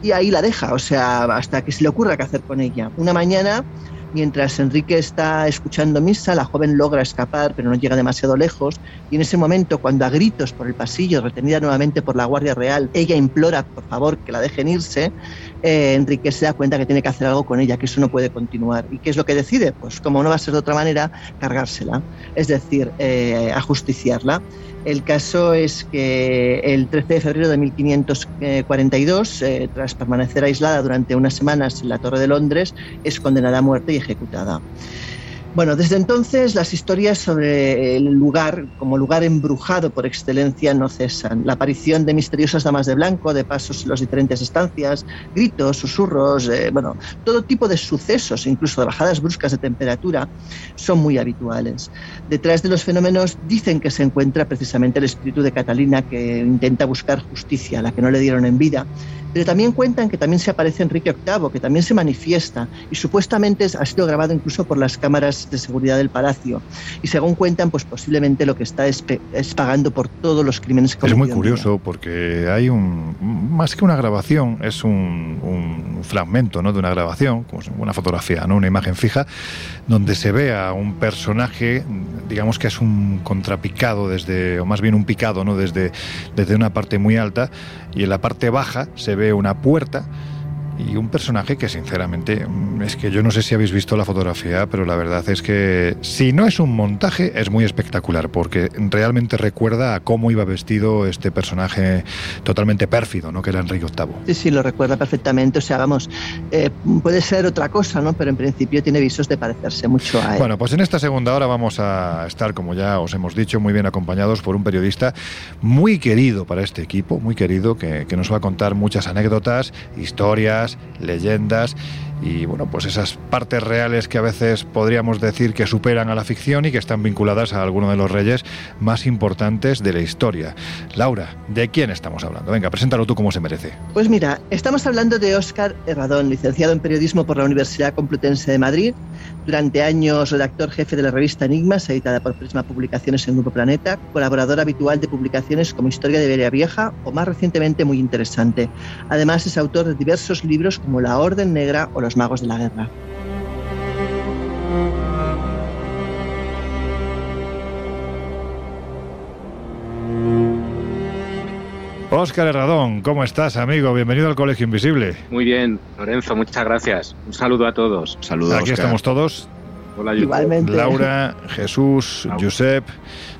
y ahí la deja, o sea, hasta que se le ocurra qué hacer con ella. Una mañana, mientras Enrique está escuchando misa, la joven logra escapar, pero no llega demasiado lejos, y en ese momento, cuando a gritos por el pasillo, retenida nuevamente por la Guardia Real, ella implora, por favor, que la dejen irse, eh, Enrique se da cuenta que tiene que hacer algo con ella, que eso no puede continuar. ¿Y qué es lo que decide? Pues como no va a ser de otra manera, cargársela, es decir, eh, ajusticiarla. El caso es que el 13 de febrero de 1542, eh, tras permanecer aislada durante unas semanas en la Torre de Londres, es condenada a muerte y ejecutada. Bueno, desde entonces las historias sobre el lugar, como lugar embrujado por excelencia, no cesan. La aparición de misteriosas damas de blanco, de pasos en las diferentes estancias, gritos, susurros, eh, bueno, todo tipo de sucesos, incluso de bajadas bruscas de temperatura, son muy habituales. Detrás de los fenómenos dicen que se encuentra precisamente el espíritu de Catalina que intenta buscar justicia, la que no le dieron en vida. Pero también cuentan que también se aparece Enrique VIII, que también se manifiesta y supuestamente ha sido grabado incluso por las cámaras de seguridad del palacio. Y según cuentan, pues posiblemente lo que está es, pagando por todos los crímenes que Es muy curioso porque hay un, más que una grabación, es un, un fragmento ¿no? de una grabación, como una fotografía, ¿no? una imagen fija, donde se ve a un personaje, digamos que es un contrapicado desde, o más bien un picado, ¿no? desde, desde una parte muy alta, y en la parte baja se ve una puerta y un personaje que sinceramente mm, es que yo no sé si habéis visto la fotografía, pero la verdad es que si no es un montaje es muy espectacular porque realmente recuerda a cómo iba vestido este personaje totalmente pérfido, ¿no? Que era Enrique VIII. Sí, sí, lo recuerda perfectamente. O sea, vamos, eh, puede ser otra cosa, ¿no? Pero en principio tiene visos de parecerse mucho a él. Bueno, pues en esta segunda hora vamos a estar, como ya os hemos dicho, muy bien acompañados por un periodista muy querido para este equipo, muy querido, que, que nos va a contar muchas anécdotas, historias, leyendas y bueno, pues esas partes reales que a veces podríamos decir que superan a la ficción y que están vinculadas a alguno de los reyes más importantes de la historia. Laura, ¿de quién estamos hablando? Venga, preséntalo tú como se merece. Pues mira, estamos hablando de Óscar Herradón, licenciado en periodismo por la Universidad Complutense de Madrid, durante años redactor jefe de la revista Enigmas, editada por Prisma Publicaciones en Grupo Planeta, colaborador habitual de publicaciones como Historia de Iberia Vieja o más recientemente muy interesante. Además es autor de diversos libros como La Orden Negra o Los Magos de la Guerra. Óscar Herradón, ¿cómo estás, amigo? Bienvenido al Colegio Invisible. Muy bien, Lorenzo, muchas gracias. Un saludo a todos. Saludos. Aquí estamos todos. Hola, YouTube. Igualmente. Laura, Jesús, Laura. Josep,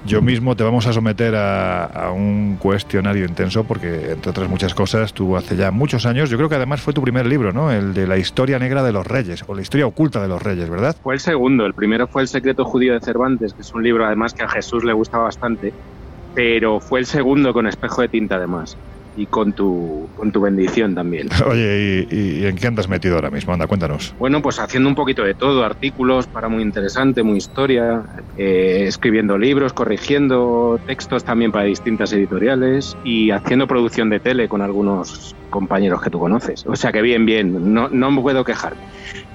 yo mismo te vamos a someter a, a un cuestionario intenso porque, entre otras muchas cosas, tú hace ya muchos años, yo creo que además fue tu primer libro, ¿no? El de la historia negra de los reyes, o la historia oculta de los reyes, ¿verdad? Fue el segundo. El primero fue El secreto judío de Cervantes, que es un libro además que a Jesús le gusta bastante. Pero fue el segundo con espejo de tinta además. Y con tu, con tu bendición también. Oye, ¿y, y- y en qué andas metido ahora mismo? Anda, cuéntanos. Bueno, pues haciendo un poquito de todo, artículos para muy interesante, muy historia, eh, escribiendo libros, corrigiendo textos también para distintas editoriales y haciendo producción de tele con algunos compañeros que tú conoces. O sea que bien, bien, no, no me puedo quejar.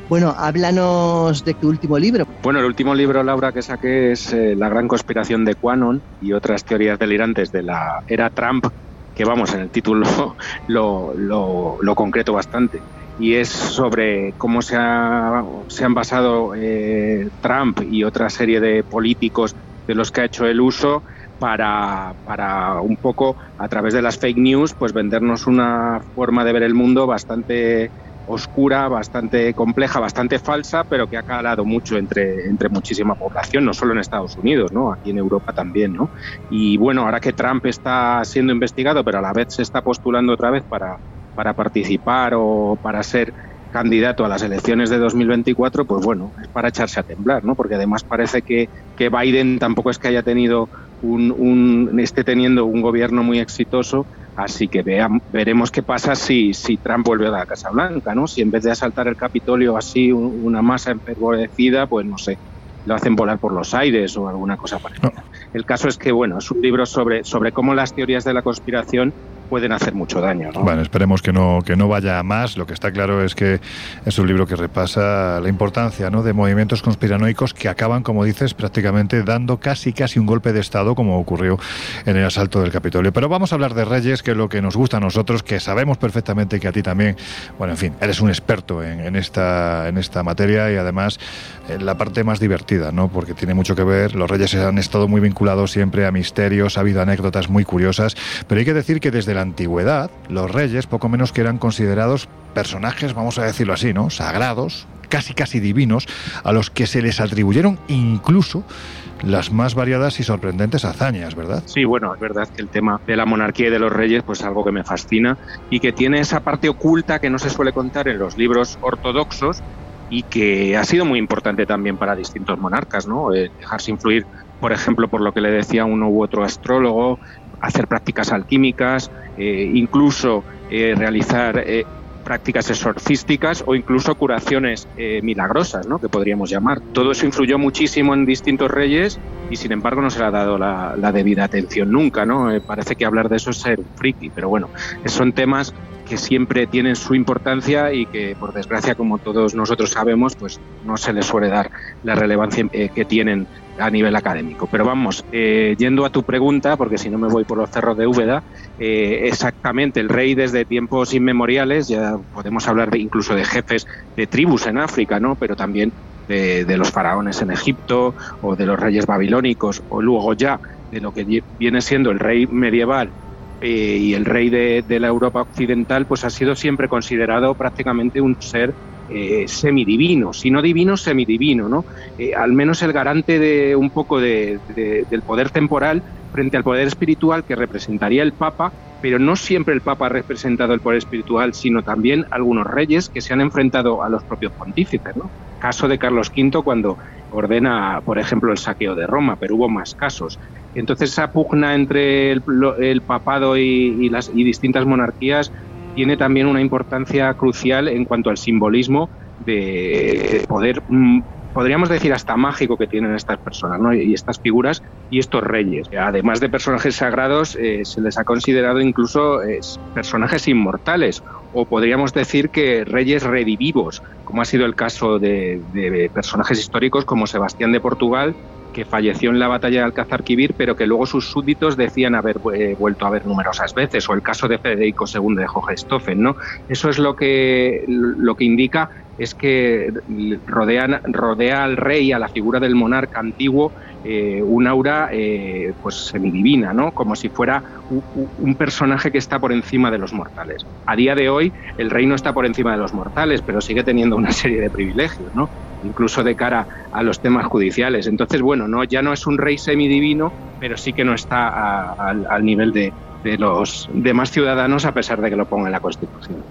Bueno, háblanos de tu último libro. Bueno, el último libro, Laura, que saqué es eh, La gran conspiración de Quanon y otras teorías delirantes de la era Trump, que vamos, en el título lo, lo, concreto bastante. Y es sobre cómo se, ha- se han basado eh, Trump y otra serie de políticos de los que ha hecho el uso para, para un poco, a través de las fake news, pues vendernos una forma de ver el mundo bastante oscura, bastante compleja, bastante falsa, pero que ha calado mucho entre, entre muchísima población, no solo en Estados Unidos, ¿no? aquí en Europa también. ¿no? Y bueno, ahora que Trump está siendo investigado, pero a la vez se está postulando otra vez para, para participar o para ser candidato a las elecciones de 2024, pues bueno, es para echarse a temblar, ¿no? Porque además parece que, que Biden tampoco es que haya tenido un, un- esté teniendo un gobierno muy exitoso, así que veam- veremos qué pasa si, si Trump vuelve a la Casa Blanca, ¿no? Si en vez de asaltar el Capitolio así un- una masa enfervorecida, pues no sé, lo hacen volar por los aires o alguna cosa parecida. El caso es que, bueno, es un libro sobre, sobre cómo las teorías de la conspiración pueden hacer mucho daño, ¿no? Bueno, esperemos que no, que no vaya a más. Lo que está claro es que es un libro que repasa la importancia ¿no? de movimientos conspiranoicos que acaban, como dices, prácticamente dando casi casi un golpe de Estado, como ocurrió en el asalto del Capitolio. Pero vamos a hablar de Reyes, que es lo que nos gusta a nosotros, que sabemos perfectamente que a ti también, bueno, en fin, eres un experto en, en esta, en esta materia y además en la parte más divertida, ¿no? Porque tiene mucho que ver, los Reyes han estado muy vinculados siempre a misterios, ha habido anécdotas muy curiosas, pero hay que decir que desde la antigüedad, los Reyes, poco menos que eran considerados personajes, vamos a decirlo así, ¿no? Sagrados, casi casi divinos, a los que se les atribuyeron incluso las más variadas y sorprendentes hazañas, ¿verdad? Sí, bueno, es verdad que el tema de la monarquía y de los reyes pues es algo que me fascina y que tiene esa parte oculta que no se suele contar en los libros ortodoxos y que ha sido muy importante también para distintos monarcas, ¿no? Eh, dejarse influir, por ejemplo, por lo que le decía uno u otro astrólogo, hacer prácticas alquímicas, eh, incluso eh, realizar eh, prácticas exorcísticas o incluso curaciones milagrosas, ¿no? que podríamos llamar. Todo eso influyó muchísimo en distintos reyes y sin embargo no se le ha dado la, debida atención nunca. ¿no? Parece que hablar de eso es ser friki, pero bueno, son temas que siempre tienen su importancia y que por desgracia como todos nosotros sabemos pues no se les suele dar la relevancia que tienen a nivel académico. Pero vamos, eh, yendo a tu pregunta, porque si no me voy por los cerros de Úbeda, eh, exactamente, el rey desde tiempos inmemoriales, ya podemos hablar de, incluso de jefes de tribus en África, ¿no? Pero también de, los faraones en Egipto o de los reyes babilónicos o luego ya de lo que viene siendo el rey medieval eh, y el rey de, de, la Europa occidental, pues ha sido siempre considerado prácticamente un ser eh, semidivino, si no divino, semidivino, ¿no? Eh, al menos el garante de un poco de, de, del poder temporal frente al poder espiritual que representaría el Papa, pero no siempre el Papa ha representado el poder espiritual, sino también algunos reyes que se han enfrentado a los propios pontífices, ¿no? Caso de Carlos V cuando ordena, por ejemplo, el saqueo de Roma, pero hubo más casos. Entonces esa pugna entre el, papado y, las, y distintas monarquías tiene también una importancia crucial en cuanto al simbolismo de poder, podríamos decir hasta mágico que tienen estas personas ¿no? y estas figuras y estos reyes. Además de personajes sagrados, eh, se les ha considerado incluso eh, personajes inmortales o podríamos decir que reyes redivivos, como ha sido el caso de personajes históricos como Sebastián de Portugal, que falleció en la batalla de Alcázar-Quibir, pero que luego sus súbditos decían haber eh, vuelto a ver numerosas veces, o el caso de Federico II de Hohenstaufen, ¿no? Eso es lo que, lo que indica es que rodean, rodea al rey, a la figura del monarca antiguo, eh, un aura eh, pues semidivina, ¿no? Como si fuera un, un, personaje que está por encima de los mortales. A día de hoy el rey no está por encima de los mortales, pero sigue teniendo una serie de privilegios, ¿no? Incluso de cara a los temas judiciales. Entonces, bueno, no, ya no es un rey semidivino, pero sí que no está a, a, al nivel de, de los demás ciudadanos, a pesar de que lo ponga en la Constitución.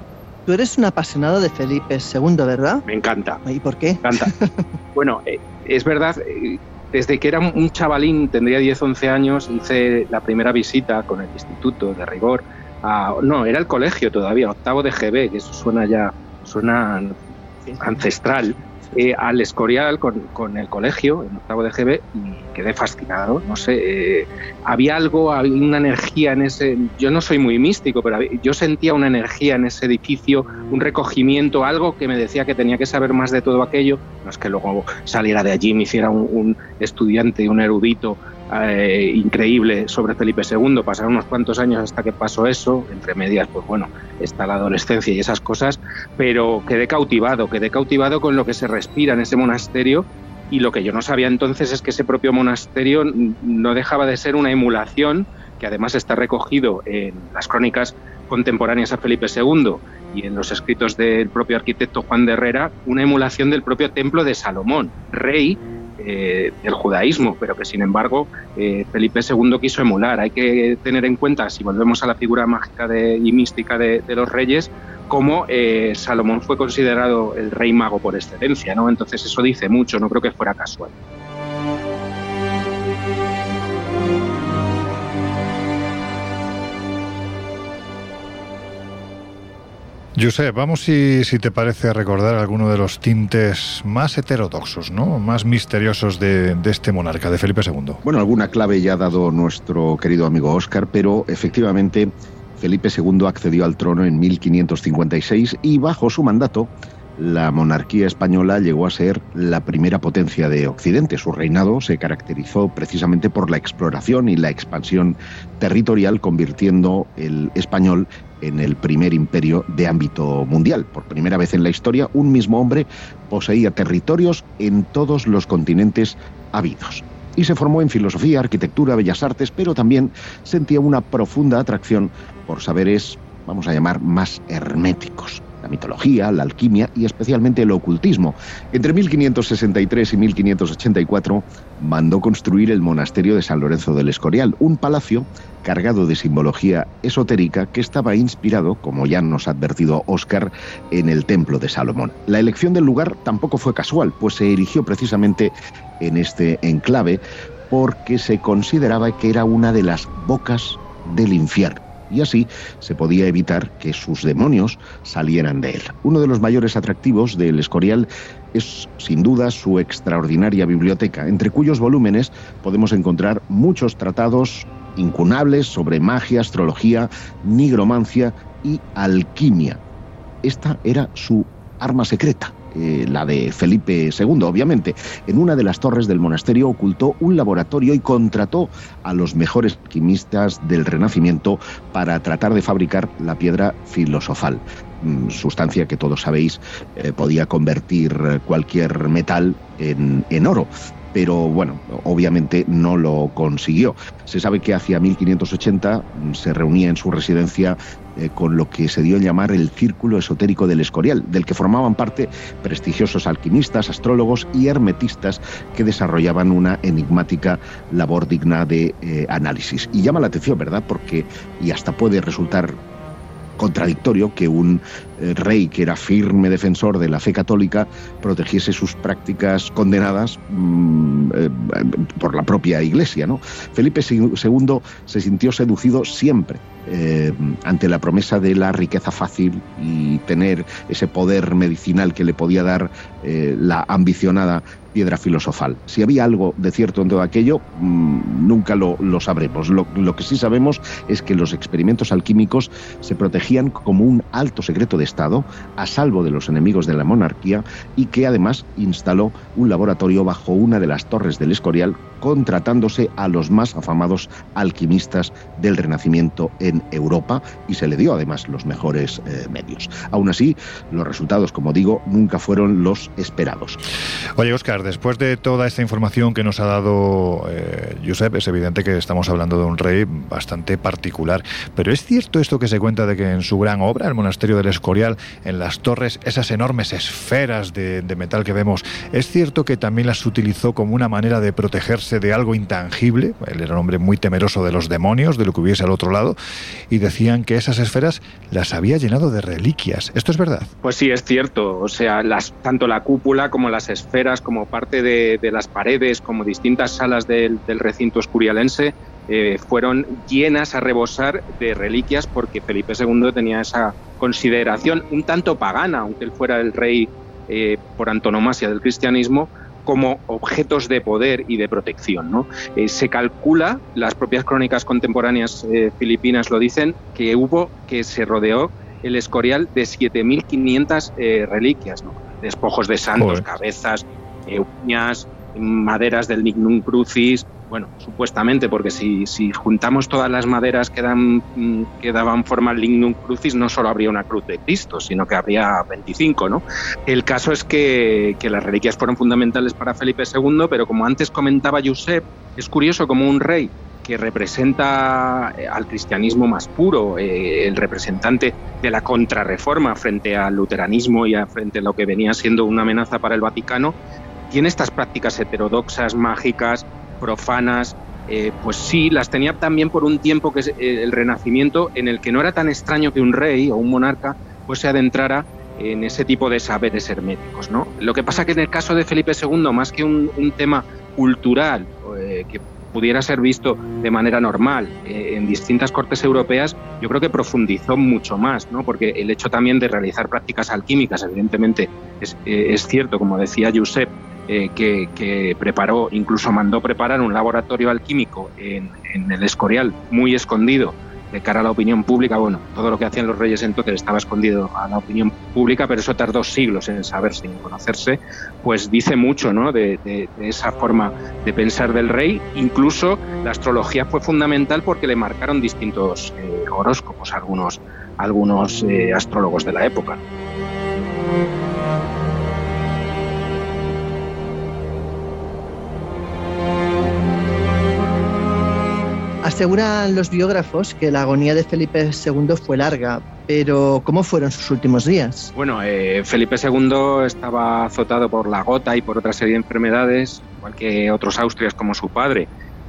Tú eres un apasionado de Felipe II, ¿verdad? Me encanta. ¿Y por qué? Me encanta. bueno, eh, es verdad, eh, desde que era un chavalín, tendría 10, 11 años, hice la primera visita con el instituto de rigor. A, no, era el colegio todavía, octavo de GB, que eso suena ya, suena ancestral. Eh, al Escorial con, con, el colegio, en octavo de GB, y quedé fascinado. No sé, eh, había algo, había una energía en ese. Yo no soy muy místico, pero yo sentía una energía en ese edificio, un recogimiento, algo que me decía que tenía que saber más de todo aquello. No es que luego saliera de allí me hiciera un, un estudiante, un erudito eh, increíble sobre Felipe II. Pasaron unos cuantos años hasta que pasó eso. Entre medias, pues bueno, está la adolescencia y esas cosas. Pero quedé cautivado, quedé cautivado con lo que se respira en ese monasterio. Y lo que yo no sabía entonces es que ese propio monasterio no dejaba de ser una emulación, que además está recogido en las crónicas contemporáneas a Felipe II y en los escritos del propio arquitecto Juan de Herrera, una emulación del propio templo de Salomón, rey eh, del judaísmo, pero que sin embargo eh, Felipe II quiso emular. Hay que tener en cuenta, si volvemos a la figura mágica de- y mística de, de los reyes, cómo eh, Salomón fue considerado el rey mago por excelencia, ¿no? Entonces eso dice mucho, no creo que fuera casual. Josep, vamos si, si te parece a recordar alguno de los tintes más heterodoxos, ¿no? más misteriosos de, de este monarca, de Felipe II. Bueno, alguna clave ya ha dado nuestro querido amigo Oscar, pero efectivamente Felipe II accedió al trono en 1556 y bajo su mandato la monarquía española llegó a ser la primera potencia de Occidente. Su reinado se caracterizó precisamente por la exploración y la expansión territorial, convirtiendo el español en el primer imperio de ámbito mundial. Por primera vez en la historia, un mismo hombre poseía territorios en todos los continentes habidos. Y se formó en filosofía, arquitectura, bellas artes, pero también sentía una profunda atracción por saberes, vamos a llamar, más herméticos la mitología, la alquimia y especialmente el ocultismo. Entre 1563 y 1584 mandó construir el monasterio de San Lorenzo del Escorial, un palacio cargado de simbología esotérica que estaba inspirado, como ya nos ha advertido Oscar, en el templo de Salomón. La elección del lugar tampoco fue casual, pues se erigió precisamente en este enclave porque se consideraba que era una de las bocas del infierno y así se podía evitar que sus demonios salieran de él. Uno de los mayores atractivos del Escorial es sin duda su extraordinaria biblioteca, entre cuyos volúmenes podemos encontrar muchos tratados incunables sobre magia, astrología, nigromancia y alquimia. Esta era su arma secreta, eh, la de Felipe II, obviamente. En una de las torres del monasterio ocultó un laboratorio y contrató a los mejores alquimistas del Renacimiento para tratar de fabricar la piedra filosofal, mm, sustancia que todos sabéis eh, podía convertir cualquier metal en, en oro pero bueno, obviamente no lo consiguió. Se sabe que hacia 1580 mm, se reunía en su residencia eh, con lo que se dio a llamar el Círculo Esotérico del Escorial, del que formaban parte prestigiosos alquimistas, astrólogos y hermetistas que desarrollaban una enigmática labor digna de eh, análisis. Y llama la atención, ¿verdad? Porque, y hasta puede resultar contradictorio que un eh, rey que era firme defensor de la fe católica protegiese sus prácticas condenadas mm, eh, por la propia Iglesia. Felipe II se sintió seducido siempre eh, ante la promesa de la riqueza fácil y tener ese poder medicinal que le podía dar la ambicionada piedra filosofal. Si había algo de cierto en todo aquello, mmm, nunca lo, sabremos. Lo, que sí sabemos es que los experimentos alquímicos se protegían como un alto secreto de Estado, a salvo de los enemigos de la monarquía, y que además instaló un laboratorio bajo una de las torres del Escorial, contratándose a los más afamados alquimistas del Renacimiento en Europa, y se le dio además los mejores eh, medios. Aún así, los resultados, como digo, nunca fueron los esperados. Oye, Oscar, después de toda esta información que nos ha dado eh, Josep, es evidente que estamos hablando de un rey bastante particular. Pero es cierto esto que se cuenta de que en su gran obra, el monasterio del Escorial, en las torres, esas enormes esferas de, de metal que vemos, es cierto que también las utilizó como una manera de protegerse de algo intangible. Él era un hombre muy temeroso de los demonios, de lo que hubiese al otro lado, y decían que esas esferas las había llenado de reliquias. ¿Esto es verdad? Pues sí, es cierto. O sea, tanto la cúpula como las esferas, como parte de, las paredes, como distintas salas del, del recinto escurialense, eh, fueron llenas a rebosar de reliquias porque Felipe II tenía esa consideración un tanto pagana, aunque él fuera el rey eh, por antonomasia del cristianismo, como objetos de poder y de protección. ¿no? Eh, se calcula, las propias crónicas contemporáneas eh, filipinas lo dicen, que hubo, que se rodeó el escorial de 7.500 eh, reliquias, ¿no? despojos de santos, Joder. cabezas, eh, uñas, maderas del Lignum Crucis, bueno, supuestamente, porque si, juntamos todas las maderas que, dan, mm, daban forma al Lignum Crucis, no solo habría una cruz de Cristo, sino que habría 25, ¿no? El caso es que, que las reliquias fueron fundamentales para Felipe II, pero como antes comentaba Josep, es curioso como un rey que representa eh, al cristianismo más puro, eh, el representante de la contrarreforma frente al luteranismo y a, frente a lo que venía siendo una amenaza para el Vaticano, tiene estas prácticas heterodoxas, mágicas, profanas, eh, pues sí, las tenía también por un tiempo que es eh, el Renacimiento, en el que no era tan extraño que un rey o un monarca pues se adentrara en ese tipo de saberes herméticos. ¿no? Lo que pasa que en el caso de Felipe II, más que un, tema cultural eh, que pudiera ser visto de manera normal en distintas cortes europeas, yo creo que profundizó mucho más, ¿no? porque el hecho también de realizar prácticas alquímicas, evidentemente, es cierto, como decía Josep, eh, que, que preparó, incluso mandó preparar un laboratorio alquímico en, en el Escorial, muy escondido, de cara a la opinión pública. Bueno, todo lo que hacían los reyes entonces estaba escondido a la opinión pública, pero eso tardó siglos en saberse, en conocerse, pues dice mucho ¿no? de, de- de esa forma de pensar del rey. Incluso la astrología fue fundamental porque le marcaron distintos eh, horóscopos a algunos, a algunos eh, astrólogos de la época. Aseguran los biógrafos que la agonía de Felipe II fue larga, pero ¿cómo fueron sus últimos días? Bueno, eh, Felipe II estaba azotado por la gota y por otra serie de enfermedades, igual que otros Austrias como su padre.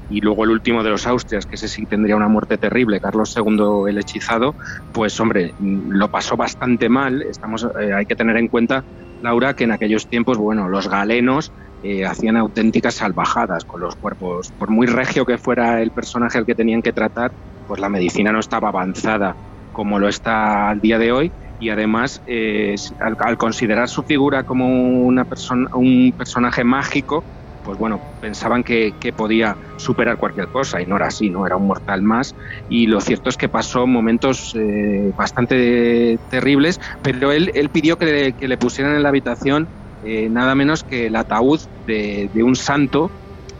Y luego el último de los Austrias, que ese sí tendría una muerte terrible, Carlos II el hechizado, pues hombre, mm, lo pasó bastante mal. Estamos, eh, hay que tener en cuenta, Laura, que en aquellos tiempos, bueno, los galenos eh, hacían auténticas salvajadas con los cuerpos. Por muy regio que fuera el personaje al que tenían que tratar, pues la medicina no estaba avanzada como lo está al día de hoy. Y además eh, al, considerar su figura como una persona, un personaje mágico, pues bueno, pensaban que, que podía superar cualquier cosa. Y no era así, no era un mortal más. Y lo cierto es que pasó momentos eh, bastante terribles, pero él, pidió que le pusieran en la habitación eh, nada menos que el ataúd de, un santo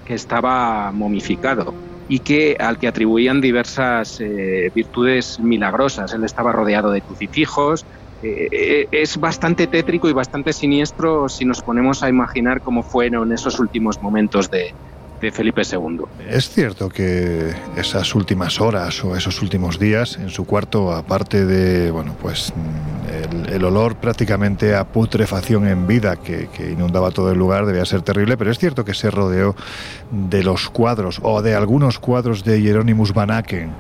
que estaba momificado y que al que atribuían diversas eh, virtudes milagrosas. Él estaba rodeado de crucifijos. Eh, es bastante tétrico y bastante siniestro si nos ponemos a imaginar cómo fueron esos últimos momentos de, de Felipe II. Es cierto que esas últimas horas o esos últimos días en su cuarto, aparte de, bueno, pues mm, el, el olor prácticamente a putrefacción en vida que, que inundaba todo el lugar debía ser terrible, pero es cierto que se rodeó de los cuadros o de algunos cuadros de Hieronymus Van Aken,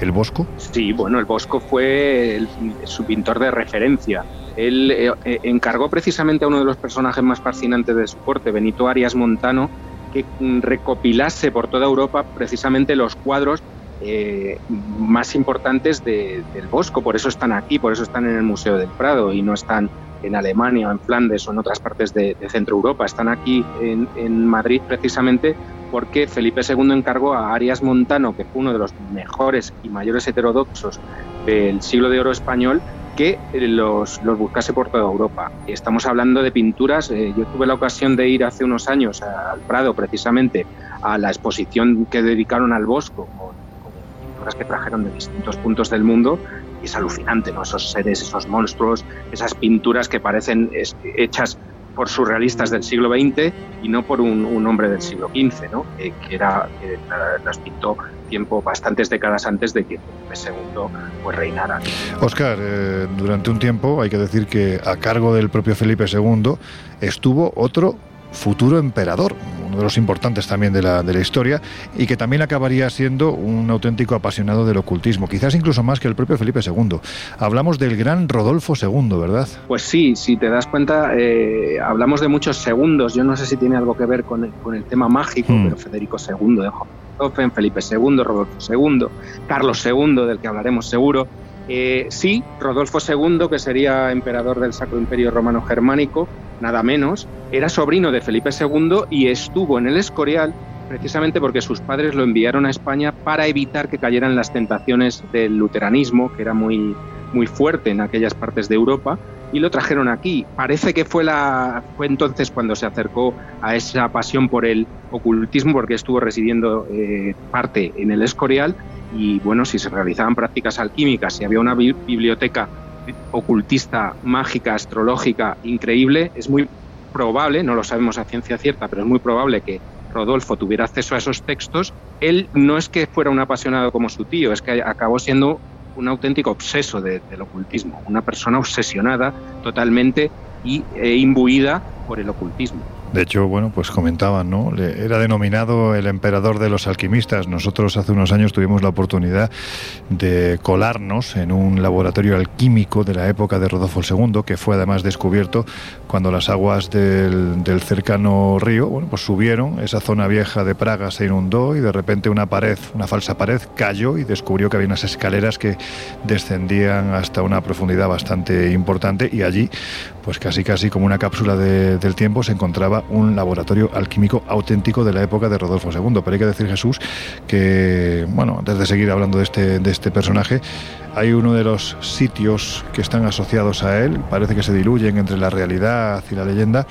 el Bosco. Sí, bueno, el Bosco fue el- su pintor de referencia. Él eh, eh, encargó precisamente a uno de los personajes más fascinantes de su corte, Benito Arias Montano, que recopilase por toda Europa precisamente los cuadros eh, más importantes de- del Bosco. Por eso están aquí, por eso están en el Museo del Prado y no están en Alemania o en Flandes o en otras partes de, Centro Europa. Están aquí en Madrid precisamente porque Felipe II encargó a Arias Montano, que fue uno de los mejores y mayores heterodoxos del siglo de oro español, que los, los buscase por toda Europa. Estamos hablando de pinturas, eh, yo tuve la ocasión de ir hace unos años al Prado precisamente a la exposición que dedicaron al Bosco, con, con pinturas que trajeron de distintos puntos del mundo, y es alucinante, ¿no? Esos seres, esos monstruos, esas pinturas que parecen hechas por surrealistas del siglo XX y no por un, un hombre del siglo XV, ¿no? Eh, que era la- las pintó tiempo bastantes décadas antes de que Felipe II pues reinara. Oscar, eh, durante un tiempo hay que decir que a cargo del propio Felipe II estuvo otro futuro emperador, uno de los importantes también de la, de la historia, y que también acabaría siendo un auténtico apasionado del ocultismo, quizás incluso más que el propio Felipe II. Hablamos del gran Rodolfo II, ¿verdad? Pues sí, si te das cuenta, eh, hablamos de muchos segundos. Yo no sé si tiene algo que ver con el, con el tema mágico, Hmm. pero Federico II de Hohenstaufen, Felipe II, Rodolfo II, Carlos II, del que hablaremos seguro. Eh, sí, Rodolfo II, que sería emperador del Sacro Imperio Romano Germánico, nada menos, era sobrino de Felipe II y estuvo en el Escorial precisamente porque sus padres lo enviaron a España para evitar que cayeran las tentaciones del luteranismo, que era muy, muy fuerte en aquellas partes de Europa, y lo trajeron aquí. Parece que fue, la, fue entonces cuando se acercó a esa pasión por el ocultismo, porque estuvo residiendo eh, parte en el Escorial, y bueno, si se realizaban prácticas alquímicas, si había una bi- biblioteca ocultista, mágica, astrológica, increíble, es muy probable, no lo sabemos a ciencia cierta, pero es muy probable que Rodolfo tuviera acceso a esos textos. Él no es que fuera un apasionado como su tío, es que acabó siendo un auténtico obseso de- del ocultismo, una persona obsesionada totalmente y e imbuida por el ocultismo. De hecho, bueno, pues comentaban, ¿no? Era denominado el emperador de los alquimistas. Nosotros hace unos años tuvimos la oportunidad de colarnos en un laboratorio alquímico de la época de Rodolfo II, que fue además descubierto cuando las aguas del, del cercano río, bueno, pues subieron, esa zona vieja de Praga se inundó y de repente una pared, una falsa pared, cayó y descubrió que había unas escaleras que descendían hasta una profundidad bastante importante y allí, pues casi casi como una cápsula de- del tiempo, se encontraba un laboratorio alquímico auténtico de la época de Rodolfo II. Pero hay que decir, Jesús, que, bueno, antes de seguir hablando de este, de este personaje, hay uno de los sitios que están asociados a él, parece que se diluyen entre la realidad y la leyenda,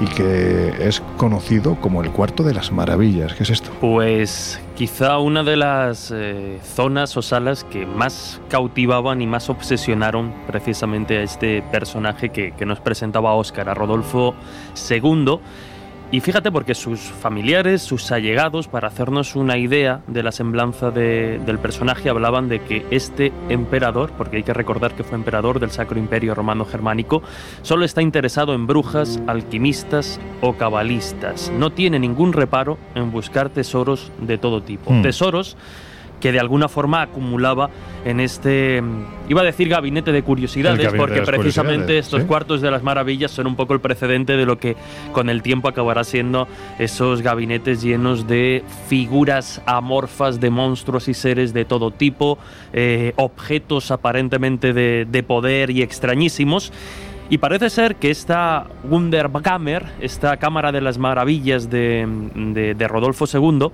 y que es conocido como el Cuarto de las Maravillas. ¿Qué es esto? Pues quizá una de las eh, zonas o salas que más cautivaban y más obsesionaron precisamente a este personaje que, nos presentaba Óscar, a Rodolfo II. Y fíjate porque sus familiares, sus allegados, para hacernos una idea de la semblanza de- del personaje, hablaban de que este emperador, porque hay que recordar que fue emperador del Sacro Imperio Romano Germánico, solo está interesado en brujas, alquimistas o cabalistas. No tiene ningún reparo en buscar tesoros de todo tipo. Hmm. Tesoros que de alguna forma acumulaba en este, mm, iba a decir gabinete de curiosidades, gabinete porque de precisamente curiosidades, estos sí. cuartos de las maravillas son un poco el precedente de lo que con el tiempo acabará siendo esos gabinetes llenos de figuras amorfas de monstruos y seres de todo tipo, eh, objetos aparentemente de, de poder y extrañísimos. Y parece ser que esta Wunderkammer, esta Cámara de las Maravillas de, de- de Rodolfo II,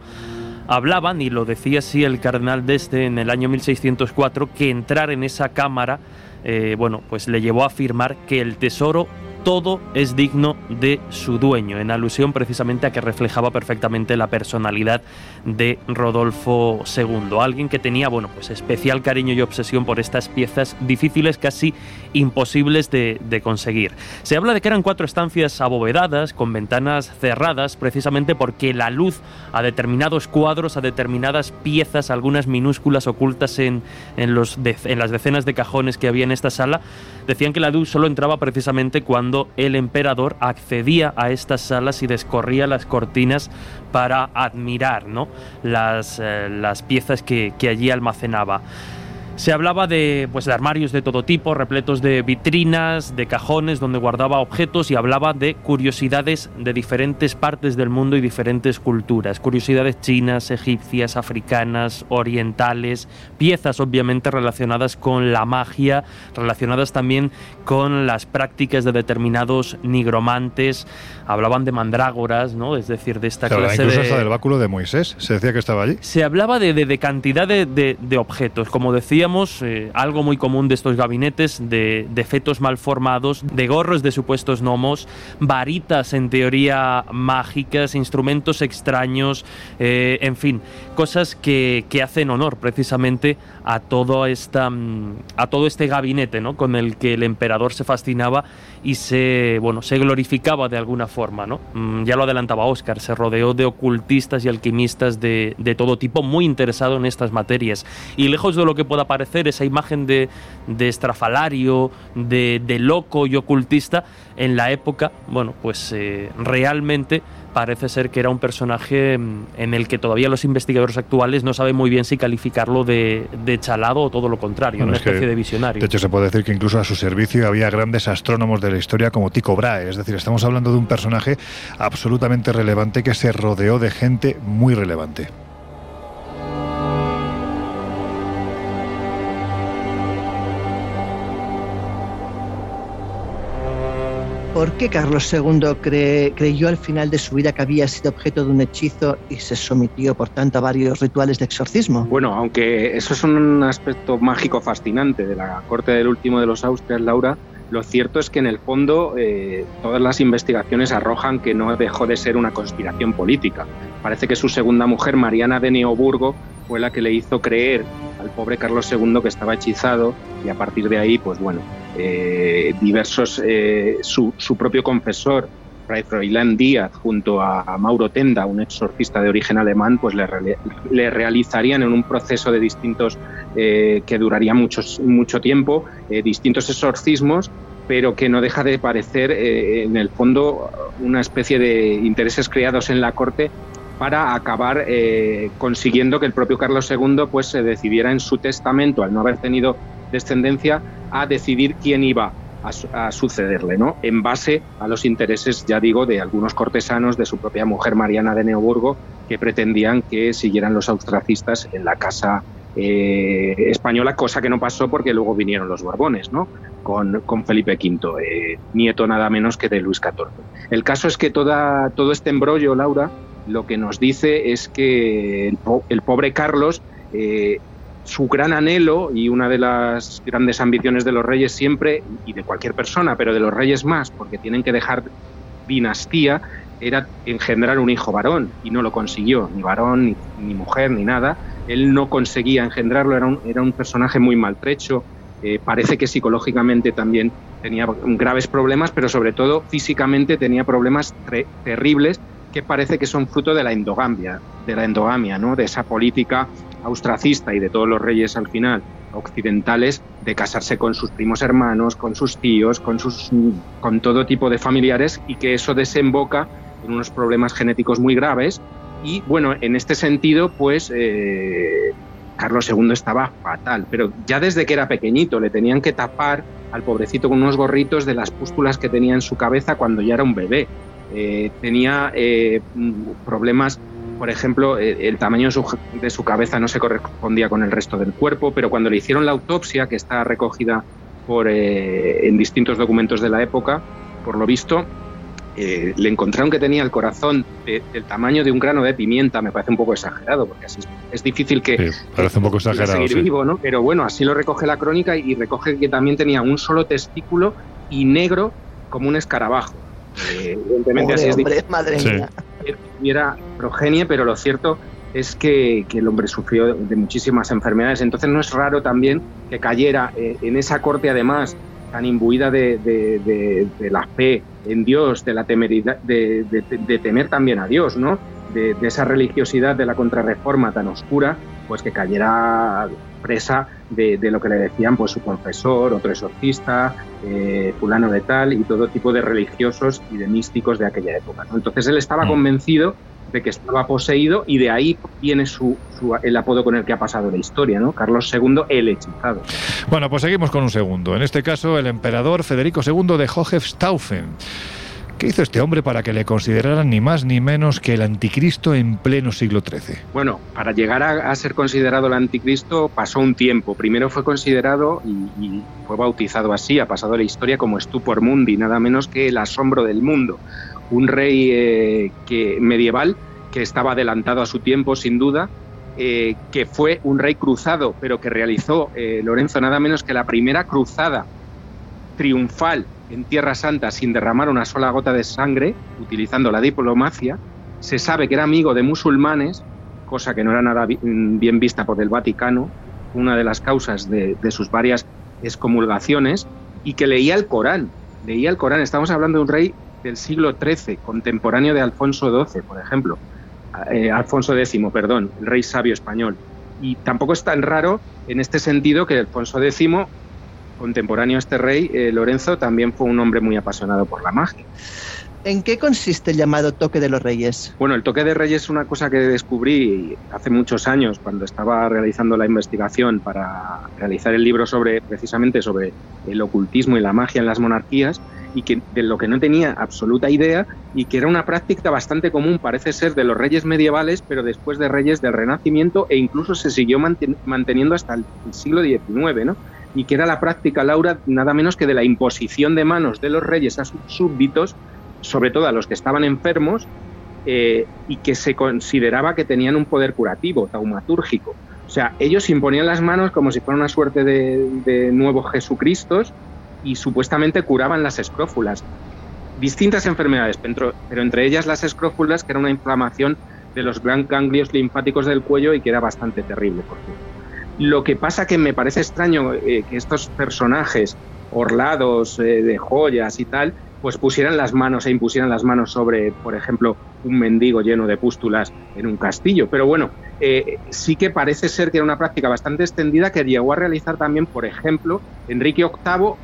hablaban, y lo decía así el cardenal Deste en el año 1604, que entrar en esa cámara, eh, bueno, pues le llevó a afirmar que el tesoro todo es digno de su dueño, en alusión precisamente a que reflejaba perfectamente la personalidad de Rodolfo II, alguien que tenía, bueno, pues especial cariño y obsesión por estas piezas difíciles, casi imposibles de, conseguir. Se habla de que eran cuatro estancias abovedadas, con ventanas cerradas, precisamente porque la luz a determinados cuadros, a determinadas piezas, algunas minúsculas ocultas en, en, los en las decenas de cajones que había en esta sala, decían que la luz solo entraba precisamente cuando el emperador accedía a estas salas y descorría las cortinas para admirar ¿no? las, eh, las piezas que, que allí almacenaba. Se hablaba de, pues, de armarios de todo tipo, repletos de vitrinas, de cajones donde guardaba objetos y hablaba de curiosidades de diferentes partes del mundo y diferentes culturas. Curiosidades chinas, egipcias, africanas, orientales, piezas obviamente relacionadas con la magia, relacionadas también con las prácticas de determinados nigromantes. Hablaban de mandrágoras, ¿no? Es decir, de esta Se clase incluso de... hasta del báculo de Moisés. Se decía que estaba allí. Se hablaba de, de- de cantidad de, de- objetos, como eh, algo muy común de estos gabinetes, de, de fetos mal formados, de gorros de supuestos gnomos, varitas en teoría mágicas, instrumentos extraños, eh, en fin, cosas que, que hacen honor precisamente a todo, esta, mm, a todo este gabinete ¿no? con el que el emperador se fascinaba y se, bueno, se glorificaba de alguna forma. ¿no? Mm, Ya lo adelantaba Oscar, se rodeó de ocultistas y alquimistas de, de todo tipo, muy interesado en estas materias. Y lejos de lo que pueda parecer esa imagen de, de estrafalario, de, de loco y ocultista, en la época, bueno, pues eh, realmente parece ser que era un personaje mm, en el que todavía los investigadores actuales no saben muy bien si calificarlo de, de chalado o todo lo contrario, Bueno, una es que, especie de visionario. De hecho, se puede decir que incluso a su servicio había grandes astrónomos de la historia como Tycho Brahe. Es decir, estamos hablando de un personaje absolutamente relevante que se rodeó de gente muy relevante. ¿Por qué Carlos II creyó al final de su vida que había sido objeto de un hechizo y se sometió, por tanto, a varios rituales de exorcismo? Bueno, aunque eso es un aspecto mágico fascinante de la corte del último de los Austrias, Laura, lo cierto es que en el fondo eh, todas las investigaciones arrojan que no dejó de ser una conspiración política. Parece que su segunda mujer, Mariana de Neoburgo, fue la que le hizo creer al pobre Carlos II que estaba hechizado y a partir de ahí, pues bueno, eh, diversos, eh, su, su propio confesor, Froilán Díaz, junto a, Mauro Tenda, un exorcista de origen alemán, pues le, le realizarían en un proceso de distintos, eh, que duraría muchos, mucho tiempo, eh, distintos exorcismos pero que no deja de parecer eh, en el fondo una especie de intereses creados en la corte para acabar eh, consiguiendo que el propio Carlos II pues se decidiera en su testamento, al no haber tenido descendencia, a decidir quién iba a, su- a sucederle, ¿no? En base a los intereses, ya digo, de algunos cortesanos de su propia mujer Mariana de Neoburgo, que pretendían que siguieran los austracistas en la casa eh, española, cosa que no pasó porque luego vinieron los Borbones, ¿no? Con, con Felipe V, eh, nieto nada menos que de Luis XIV. El caso es que toda, todo este embrollo, Laura, lo que nos dice es que el, po- el pobre Carlos, eh, su gran anhelo y una de las grandes ambiciones de los reyes siempre, y de cualquier persona, pero de los reyes más, porque tienen que dejar dinastía, era engendrar un hijo varón y no lo consiguió, ni varón, ni, ni mujer, ni nada. Él no conseguía engendrarlo, era un, era un personaje muy maltrecho, eh, parece que psicológicamente también tenía graves problemas, pero sobre todo físicamente tenía problemas terribles que parece que son fruto de la endogamia, de la endogamia, ¿no? de esa política austracista y de todos los reyes al final occidentales de casarse con sus primos hermanos, con sus tíos, con sus con todo tipo de familiares y que eso desemboca en unos problemas genéticos muy graves y bueno, en este sentido pues eh, Carlos II estaba fatal, pero ya desde que era pequeñito le tenían que tapar al pobrecito con unos gorritos de las pústulas que tenía en su cabeza cuando ya era un bebé. Eh, tenía eh, problemas, por ejemplo, eh, el tamaño de su, de su cabeza no se correspondía con el resto del cuerpo, pero cuando le hicieron la autopsia, que está recogida por, eh, en distintos documentos de la época, por lo visto, eh, le encontraron que tenía el corazón de- del tamaño de un grano de pimienta, me parece un poco exagerado, porque así es, es difícil que, Sí, parece un poco exagerado. seguir sí. vivo, ¿no? Pero bueno, así lo recoge la crónica y recoge que también tenía un solo testículo y negro como un escarabajo. Eh, evidentemente Pobre así es hombre, difícil madre Sí. Que tuviera progenie, pero lo cierto es que, el hombre sufrió de muchísimas enfermedades. Entonces no es raro también que cayera eh, en esa corte, además, tan imbuida de, de- la fe en Dios, de la temeridad, de, temer también a Dios, ¿no? De esa religiosidad de la contrarreforma tan oscura, pues que cayera presa de, de lo que le decían pues su confesor, otro exorcista, eh, fulano de tal y todo tipo de religiosos y de místicos de aquella época. ¿no? Entonces él estaba Mm. convencido de que estaba poseído y de ahí viene su, su- el apodo con el que ha pasado la historia, ¿no? Carlos II el hechizado. Bueno, pues seguimos con un segundo. En este caso, el emperador Federico II de Hohenstaufen. ¿Qué hizo este hombre para que le consideraran ni más ni menos que el anticristo en pleno siglo XIII? Bueno, para llegar a, ser considerado el anticristo pasó un tiempo. Primero fue considerado y, fue bautizado así, ha pasado la historia como Stupor Mundi, nada menos que el asombro del mundo. Un rey eh, medieval que estaba adelantado a su tiempo, sin duda, eh, que fue un rey cruzado, pero que realizó eh, Lorenzo nada menos que la primera cruzada triunfal en Tierra Santa sin derramar una sola gota de sangre, utilizando la diplomacia. Se sabe que era amigo de musulmanes, cosa que no era nada mm, bien vista por el Vaticano, una de las causas de, de sus varias excomulgaciones, y que leía el Corán. Leía el Corán. Estamos hablando de un rey del siglo XIII, contemporáneo de Alfonso XII, por ejemplo. Eh, Alfonso X, perdón, el rey sabio español. Y tampoco es tan raro en este sentido que Alfonso X contemporáneo a este rey, eh, Lorenzo también fue un hombre muy apasionado por la magia. ¿En qué consiste el llamado toque de los reyes? Bueno, el toque de reyes es una cosa que descubrí hace muchos años cuando estaba realizando la investigación para realizar el libro sobre precisamente sobre el ocultismo y la magia en las monarquías y que de lo que no tenía absoluta idea y que era una práctica bastante común, parece ser, de los reyes medievales, pero después de reyes del Renacimiento e incluso se siguió manten- manteniendo hasta el siglo XIX, ¿no? Y que era la práctica, Laura, nada menos que de la imposición de manos de los reyes a sus súbditos, sobre todo a los que estaban enfermos, eh, y que se consideraba que tenían un poder curativo, taumatúrgico. O sea, ellos imponían las manos como si fuera una suerte de, de nuevos Jesucristos y supuestamente curaban las escrófulas. Distintas enfermedades, pero, pero entre ellas las escrófulas, que era una inflamación de los gran ganglios linfáticos del cuello y que era bastante terrible. Por cierto. Lo que pasa que me parece extraño eh, que estos personajes orlados eh, de joyas y tal, pues pusieran las manos e impusieran las manos sobre, por ejemplo, un mendigo lleno de pústulas en un castillo. Pero bueno, eh, sí que parece ser que era una práctica bastante extendida que llegó a realizar también, por ejemplo, Enrique VIII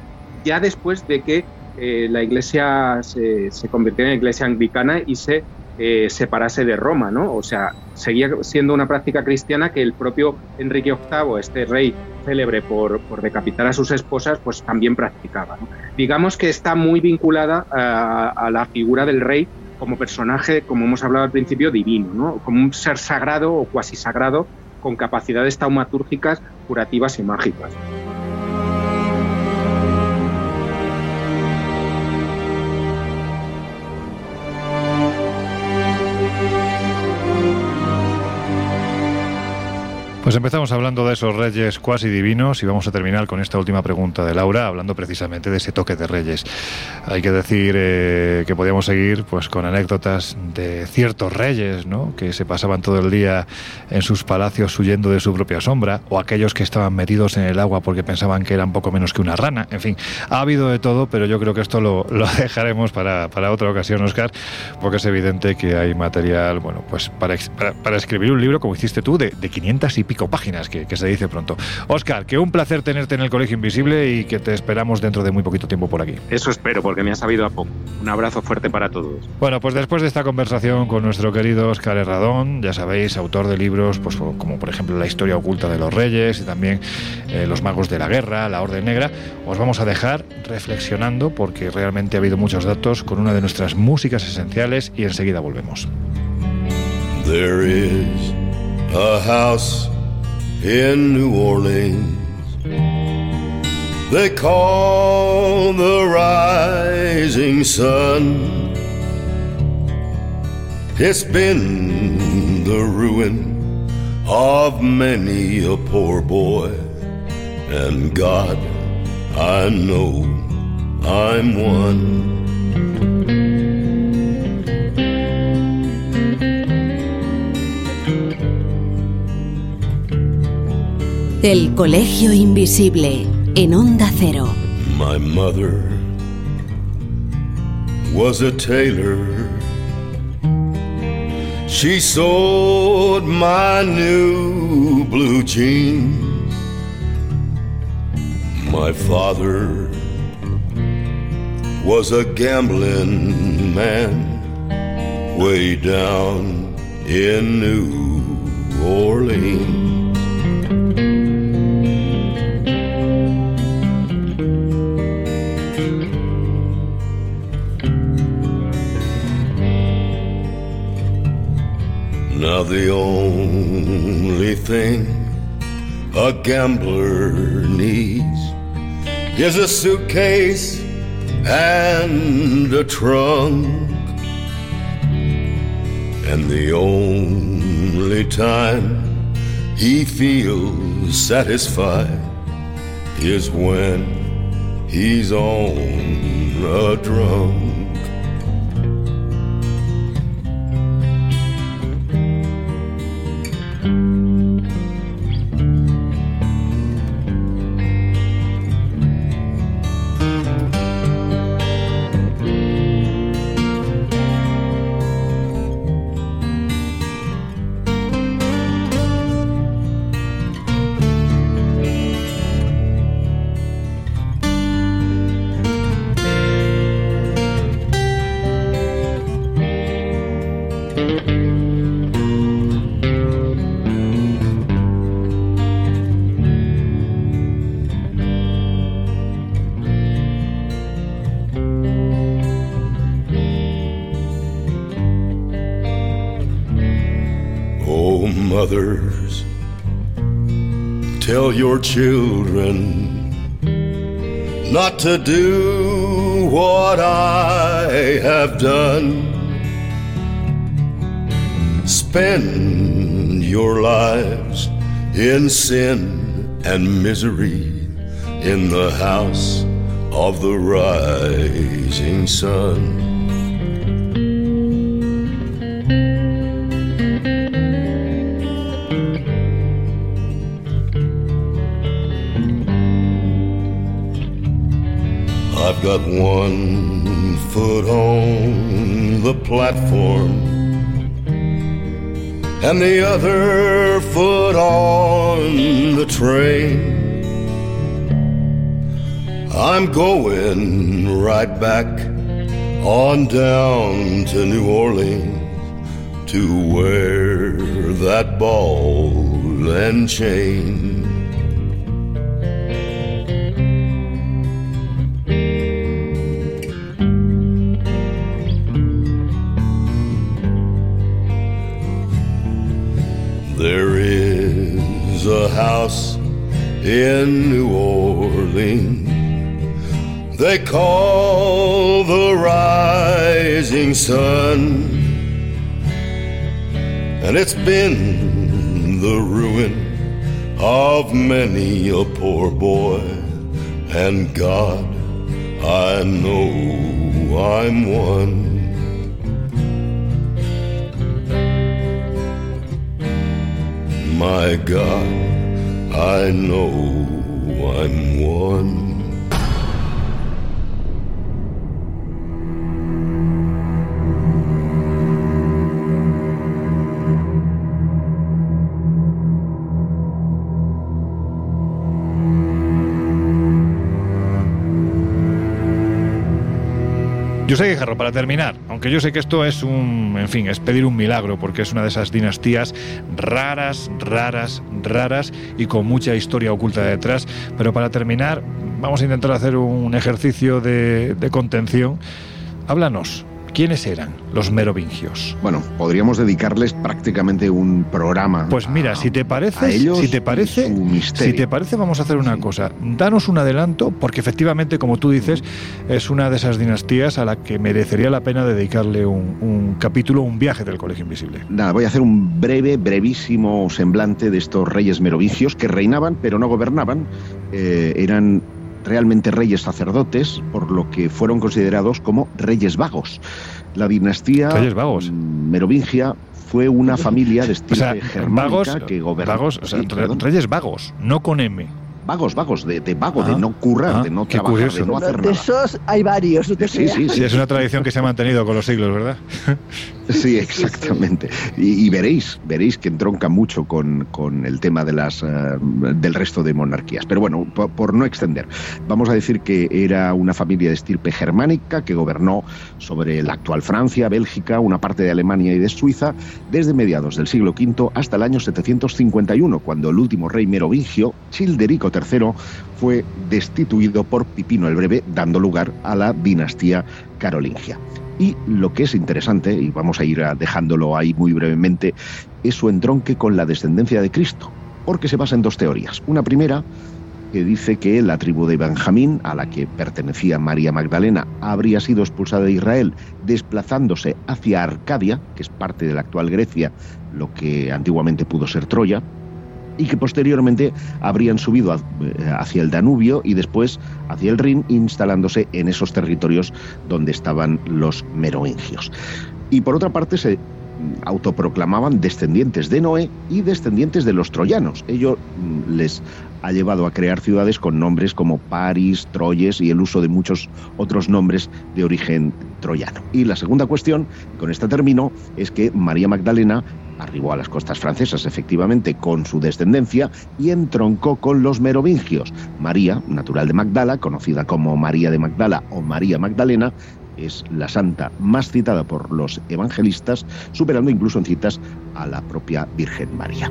ya después de que la iglesia se, se convirtiera en iglesia anglicana y se eh, separase de Roma, ¿no? O sea, seguía siendo una práctica cristiana que el propio Enrique VIII, este rey célebre por, por decapitar a sus esposas, pues también practicaba. Digamos que está muy vinculada a, a la figura del rey como personaje, como hemos hablado al principio, divino, ¿no? Como un ser sagrado o cuasi sagrado con capacidades taumatúrgicas, curativas y mágicas. Pues empezamos hablando de esos reyes cuasi divinos y vamos a terminar con esta última pregunta de Laura, hablando precisamente de ese toque de reyes. Hay que decir eh, que podíamos seguir pues con anécdotas de ciertos reyes, ¿no? que se pasaban todo el día en sus palacios huyendo de su propia sombra, o aquellos que estaban metidos en el agua porque pensaban que eran poco menos que una rana. En fin, ha habido de todo, pero yo creo que esto lo, dejaremos para, para otra ocasión, Oscar, porque es evidente que hay material, bueno, pues para, para, para escribir un libro, como hiciste tú, de, de 500 y pico páginas, que, que se dice pronto. Oscar, que un placer tenerte en el Colegio Invisible y que te esperamos dentro de muy poquito tiempo por aquí. Eso espero, porque me ha sabido a poco. Un abrazo fuerte para todos. Bueno, pues después de esta conversación con nuestro querido Oscar Herradón, ya sabéis, autor de libros pues, como por ejemplo La historia oculta de los reyes y también eh, Los magos de la guerra, La Orden Negra, os vamos a dejar reflexionando porque realmente ha habido muchos datos con una de nuestras músicas esenciales y enseguida volvemos. There is a house in New Orleans they call the rising sun. It's been the ruin of many a poor boy, and God, I know I'm one. El Colegio Invisible en Onda Cero. My mother was a tailor. She sewed my new blue jeans. My father was a gambling man way down in New Orleans. Now the only thing a gambler needs is a suitcase and a trunk. And the only time he feels satisfied is when he's on a drunk. Tell your children not to do what I have done. Spend your lives in sin and misery in the house of the rising sun. Got one foot on the platform and the other foot on the train. I'm going right back on down to New Orleans to wear that ball and chain. In New Orleans they call the rising sun, and it's been the ruin of many a poor boy. And God, I know I'm one. My God, I know I'm one. Yo sé, Guijarro, para terminar, aunque yo sé que esto es un, en fin, es pedir un milagro, porque es una de esas dinastías raras, raras, raras y con mucha historia oculta detrás, pero para terminar, vamos a intentar hacer un ejercicio de, de contención. Háblanos, ¿quiénes eran los merovingios? Bueno, podríamos dedicarles prácticamente un programa. Pues mira, a- si te a parece, ellos si te parece, si te parece, vamos a hacer una cosa. Danos un adelanto, porque efectivamente, como tú dices, es una de esas dinastías a la que merecería la pena dedicarle un, un capítulo, un viaje del Colegio Invisible. Nada, voy a hacer un breve, brevísimo semblante de estos reyes merovingios que reinaban pero no gobernaban. Eh, eran realmente reyes sacerdotes, por lo que fueron considerados como reyes vagos. La dinastía Reyes vagos. mm, merovingia fue una familia de O sea, germánica vagos, que gobernó. vagos, o sea, Sí, re- perdón. reyes vagos, no con M. vagos, vagos, de, de vago, Ah, de no currar, ah, de no qué trabajar, curioso. de no hacer de esos hay varios. no Sí, sí, Sí, es una tradición que se ha mantenido con los siglos, ¿verdad? Sí, exactamente. Y, veréis, veréis que entronca mucho con, el tema de las, eh, del resto de monarquías. Pero bueno, por, por no extender, vamos a decir que era una familia de estirpe germánica que gobernó sobre la actual Francia, Bélgica, una parte de Alemania y de Suiza desde mediados del siglo V hasta el año 751, cuando el último rey merovingio, Childerico III, fue destituido por Pipino el Breve, dando lugar a la dinastía carolingia. Y lo que es interesante, y vamos a ir dejándolo ahí muy brevemente, es su entronque con la descendencia de Cristo, porque se basa en dos teorías. Una primera, que dice que la tribu de Benjamín, a la que pertenecía María Magdalena, habría sido expulsada de Israel, desplazándose hacia Arcadia, que es parte de la actual Grecia, lo que antiguamente pudo ser Troya, y que posteriormente habrían subido eh, hacia el Danubio y después hacia el Rin, instalándose en esos territorios donde estaban los merovingios. Y por otra parte se autoproclamaban descendientes de Noé y descendientes de los troyanos. Ello mm, les ha llevado a crear ciudades con nombres como París, Troyes y el uso de muchos otros nombres de origen troyano. Y la segunda cuestión, con esta termino, es que María Magdalena arribó a las costas francesas efectivamente con su descendencia y entroncó con los merovingios. María, natural de Magdala, conocida como María de Magdala o María Magdalena, es la santa más citada por los evangelistas, superando incluso en citas a la propia Virgen María.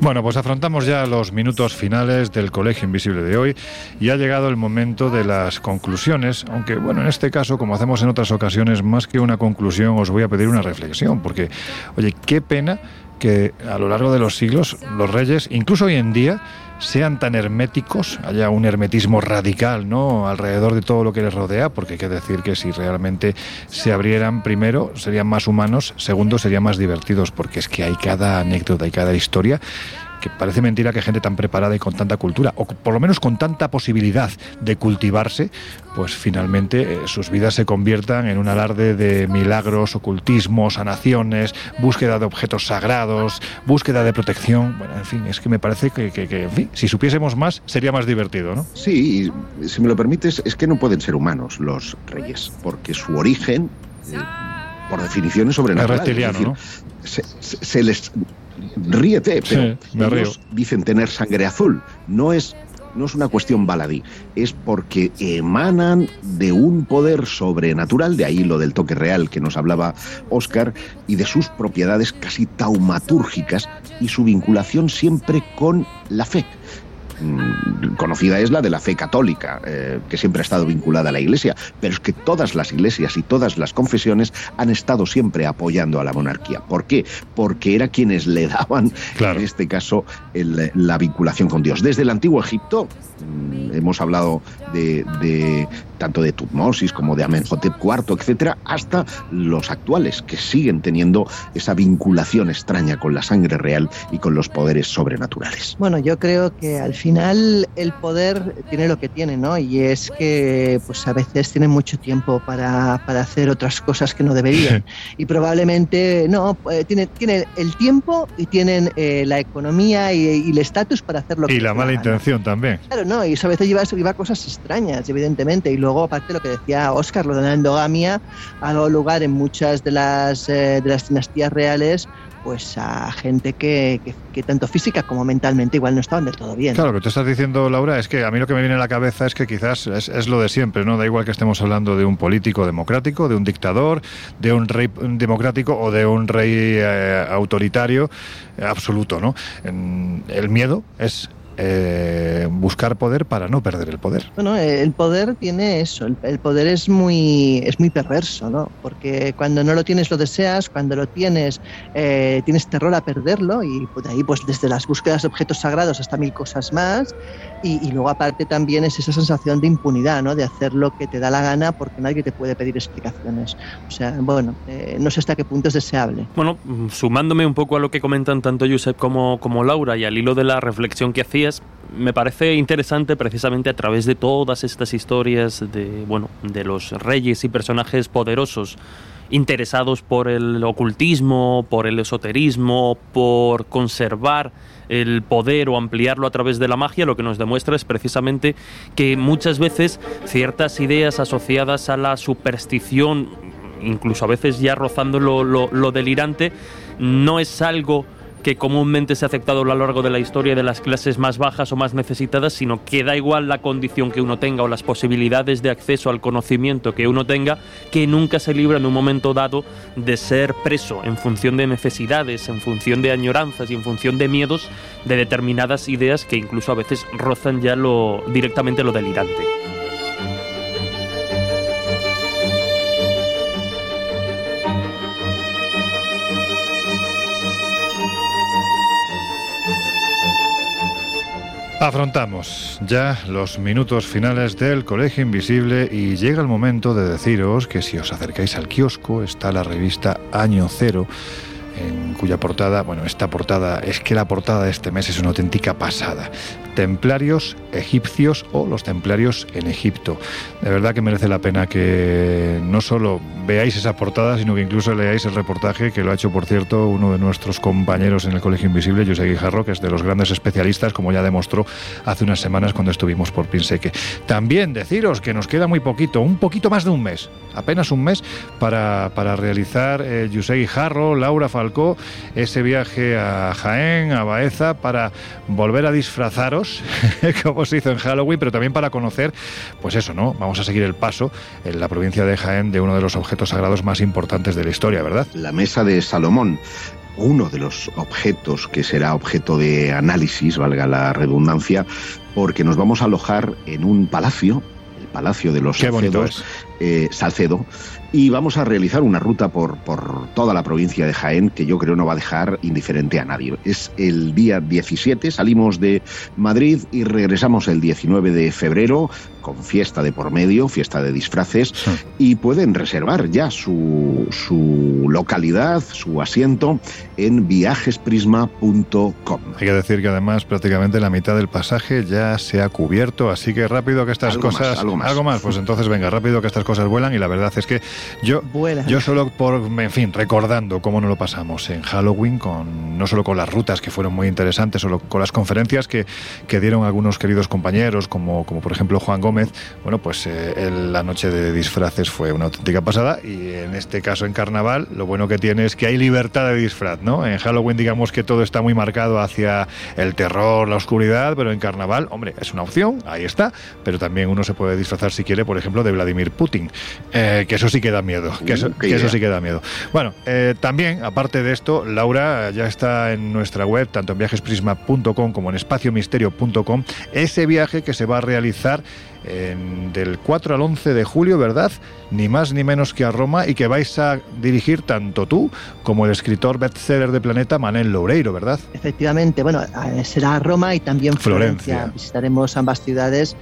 Bueno, pues afrontamos ya los minutos finales del Colegio Invisible de hoy y ha llegado el momento de las conclusiones, aunque bueno, en este caso, como hacemos en otras ocasiones, más que una conclusión, os voy a pedir una reflexión, porque, oye, qué pena que a lo largo de los siglos los reyes, incluso hoy en día, sean tan herméticos, haya un hermetismo radical, ¿no? alrededor de todo lo que les rodea, porque hay que decir que si realmente se abrieran primero serían más humanos, segundo serían más divertidos, porque es que hay cada anécdota y cada historia que parece mentira que gente tan preparada y con tanta cultura, o por lo menos con tanta posibilidad de cultivarse, pues finalmente eh, sus vidas se conviertan en un alarde de milagros, ocultismo, sanaciones, búsqueda de objetos sagrados, búsqueda de protección. Bueno, en fin, es que me parece que, que- que, en fin, si supiésemos más sería más divertido, ¿no? Sí, y si me lo permites, es que no pueden ser humanos los reyes, porque su origen, eh, por definición, es sobrenatural. Es reptiliano, decir, ¿no? se, se- se les ríete, pero Sí, ellos dicen tener sangre azul. No es, no es una cuestión baladí, es porque emanan de un poder sobrenatural, de ahí lo del toque real que nos hablaba Oscar, y de sus propiedades casi taumatúrgicas y su vinculación siempre con la fe. Mm, Conocida es la de la fe católica, eh, que siempre ha estado vinculada a la Iglesia, pero es que todas las iglesias y todas las confesiones han estado siempre apoyando a la monarquía. ¿Por qué? Porque era quienes le daban, en este caso, el- la vinculación con Dios. Desde el antiguo Egipto, mm, hemos hablado de, de- tanto de Tutmosis como de Amenhotep IV, etcétera, hasta los actuales, que siguen teniendo esa vinculación extraña con la sangre real y con los poderes sobrenaturales. Bueno, yo creo que al final el poder tiene lo que tiene, ¿no? Y es que pues a veces tienen mucho tiempo para, para hacer otras cosas que no deberían. y probablemente no, eh, tienen, tienen el tiempo y tienen eh, la economía y, y el estatus para hacer lo que Y la mala intención también. Claro, no, y eso a veces lleva, lleva cosas extrañas, evidentemente. Y luego, aparte, lo que decía Oscar, lo de la endogamia ha dado lugar en muchas de las, eh, de las dinastías reales pues a gente que, que- que tanto física como mentalmente igual no estaban del todo bien. Claro, lo que tú estás diciendo, Laura, es que a mí lo que me viene a la cabeza es que quizás es, lo de siempre, ¿no? Da igual que estemos hablando de un político democrático, de un dictador, de un rey democrático o de un rey eh, autoritario absoluto, ¿no? El miedo es eh, buscar poder para no perder el poder. Bueno, el poder tiene eso, el, poder es muy, es muy perverso, ¿no? Porque cuando no lo tienes lo deseas, cuando lo tienes eh, tienes terror a perderlo y pues, de ahí pues desde las búsquedas de objetos sagrados hasta mil cosas más y, y luego aparte también es esa sensación de impunidad, ¿no? De hacer lo que te da la gana porque nadie te puede pedir explicaciones. O sea, bueno, eh, no sé hasta qué punto es deseable. Bueno, mm, sumándome un poco a lo que comentan tanto Josep como, como Laura y al hilo de la reflexión que hacías, me parece interesante precisamente a través de todas estas historias de, bueno, de los reyes y personajes poderosos interesados por el ocultismo, por el esoterismo, por conservar el poder o ampliarlo a través de la magia, lo que nos demuestra es precisamente que muchas veces ciertas ideas asociadas a la superstición, incluso a veces ya rozando lo, lo- lo delirante, no es algo que comúnmente se ha aceptado a lo largo de la historia de las clases más bajas o más necesitadas, sino que da igual la condición que uno tenga o las posibilidades de acceso al conocimiento que uno tenga, que nunca se libra en un momento dado de ser preso en función de necesidades, en función de añoranzas y en función de miedos de determinadas ideas que incluso a veces rozan ya lo directamente lo delirante. Afrontamos ya los minutos finales del Colegio Invisible y llega el momento de deciros que si os acercáis al kiosco está la revista Año Cero en cuya portada, bueno, esta portada, es que la portada de este mes es una auténtica pasada. Templarios egipcios o los templarios en Egipto. De verdad que merece la pena que no solo veáis esa portada, sino que incluso leáis el reportaje que lo ha hecho, por cierto, uno de nuestros compañeros en el Colegio Invisible, José Guijarro, que es de los grandes especialistas, como ya demostró hace unas semanas cuando estuvimos por Pinseque. También deciros que nos queda muy poquito, un poquito más de un mes, apenas un mes, para, para realizar eh, José Guijarro, Laura Falcó, ese viaje a Jaén, a Baeza, para volver a disfrazaros, como se hizo en Halloween, pero también para conocer, pues eso, ¿no? Vamos a seguir el paso en la provincia de Jaén de uno de los objetos sagrados más importantes de la historia, ¿verdad? La mesa de Salomón, uno de los objetos que será objeto de análisis, valga la redundancia, porque nos vamos a alojar en un palacio, el Palacio de los Qué Salcedos, eh, Salcedo, y vamos a realizar una ruta por, por toda la provincia de Jaén que yo creo no va a dejar indiferente a nadie. Es el día 17, salimos de Madrid y regresamos el 19 de febrero con fiesta de por medio, fiesta de disfraces, y pueden reservar ya su, su localidad, su asiento en viajesprisma.com. Hay que decir que además prácticamente la mitad del pasaje ya se ha cubierto, así que rápido que estas Algo más, cosas... algo más. pues entonces venga, rápido que estas cosas vuelan y la verdad es que yo, yo solo por, en fin, recordando cómo nos lo pasamos en Halloween, con no solo con las rutas que fueron muy interesantes, solo con las conferencias que, que dieron algunos queridos compañeros, como, como por ejemplo Juan Gómez, bueno, pues eh, el- la noche de disfraces fue una auténtica pasada y en este caso en Carnaval lo bueno que tiene es que hay libertad de disfraz, ¿no? En Halloween digamos que todo está muy marcado hacia el terror, la oscuridad, pero en Carnaval, hombre, es una opción, ahí está, pero también uno se puede disfrazar si quiere, por ejemplo, de Vladimir Putin, eh, que eso sí que da miedo, que eso, que sí que da miedo. Bueno, eh, también, aparte de esto, Laura ya está en nuestra web, tanto en viajesprisma.com como en espaciomisterio.com, ese viaje que se va a realizar en- del 4 al 11 de julio, ¿verdad? Ni más ni menos que a Roma y que vais a dirigir tanto tú como el escritor bestseller de Planeta, Manel Loureiro, ¿verdad? Efectivamente, bueno, será Roma y también Florencia. Florencia. Visitaremos ambas ciudades.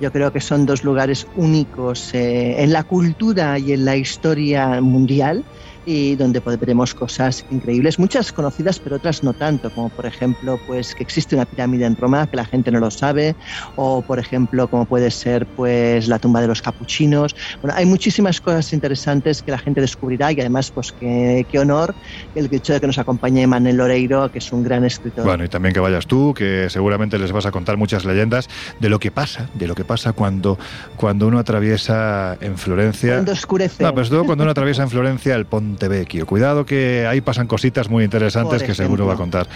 Yo creo que son dos lugares únicos eh, en la cultura y en la historia mundial y donde veremos cosas increíbles, muchas conocidas pero otras no tanto, como por ejemplo pues que existe una pirámide en Roma que la gente no lo sabe o por ejemplo como puede ser pues la tumba de los capuchinos. Bueno, hay muchísimas cosas interesantes que la gente descubrirá y además pues qué, qué honor el hecho de que nos acompañe Manuel Loreiro, que es un gran escritor. Bueno, y también que vayas tú, que seguramente les vas a contar muchas leyendas de lo que pasa, de lo que pasa cuando, cuando uno atraviesa en Florencia. Cuando oscurece. No, pero sobre todo cuando uno atraviesa en Florencia el Ponte Vecchio. Cuidado que ahí pasan cositas muy interesantes que seguro va a contar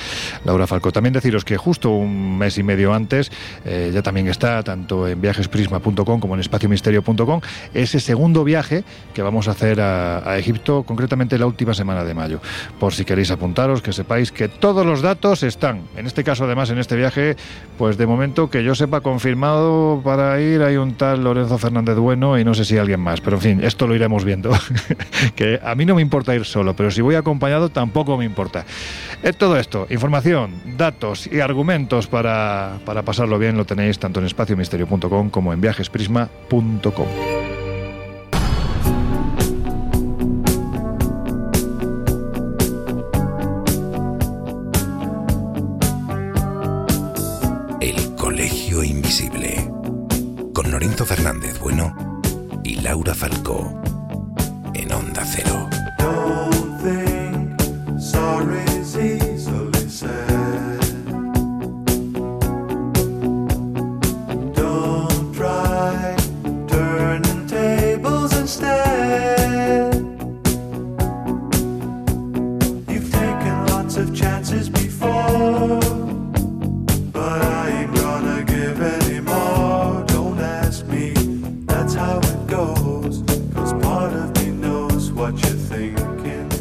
Laura Falco. También deciros que justo un mes y medio antes, eh, ya también está tanto en viajesprisma.com como en espaciomisterio.com, ese segundo viaje que vamos a hacer a, a Egipto, concretamente la última semana de mayo. Por si queréis apuntaros, que sepáis que todos los datos están. En este caso, además, en este viaje, pues de momento que yo sepa confirmado para ir hay un tal Lorenzo Fernández Bueno y no sé si alguien más. Pero en fin, esto lo iremos viendo. que a mí no me importa ir solo, pero si voy acompañado tampoco me importa. Eh, todo esto, información, datos y argumentos para, para pasarlo bien lo tenéis tanto en espaciomisterio.com como en viajesprisma.com. El Colegio Invisible. Con Lorenzo Fernández Bueno y Laura Falcó. En Onda Cero. Don't think sorry's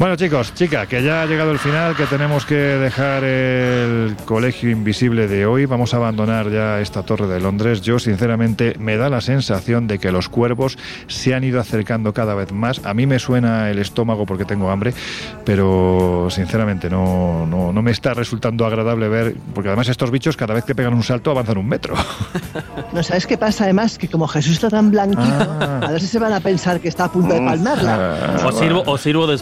Bueno chicos, chica, que ya ha llegado el final, que tenemos que dejar el colegio invisible de hoy. Vamos a abandonar ya esta torre de Londres. Yo sinceramente me da la sensación de que los cuervos se han ido acercando cada vez más. A mí me suena el estómago porque tengo hambre, pero sinceramente no, no, no me está resultando agradable ver, porque además estos bichos cada vez que pegan un salto avanzan un metro. No, ¿sabes qué pasa? Además, que como Jesús está tan blanquito, Ah. a ver si se van a pensar que está a punto de palmarla. O sirvo, o sirvo de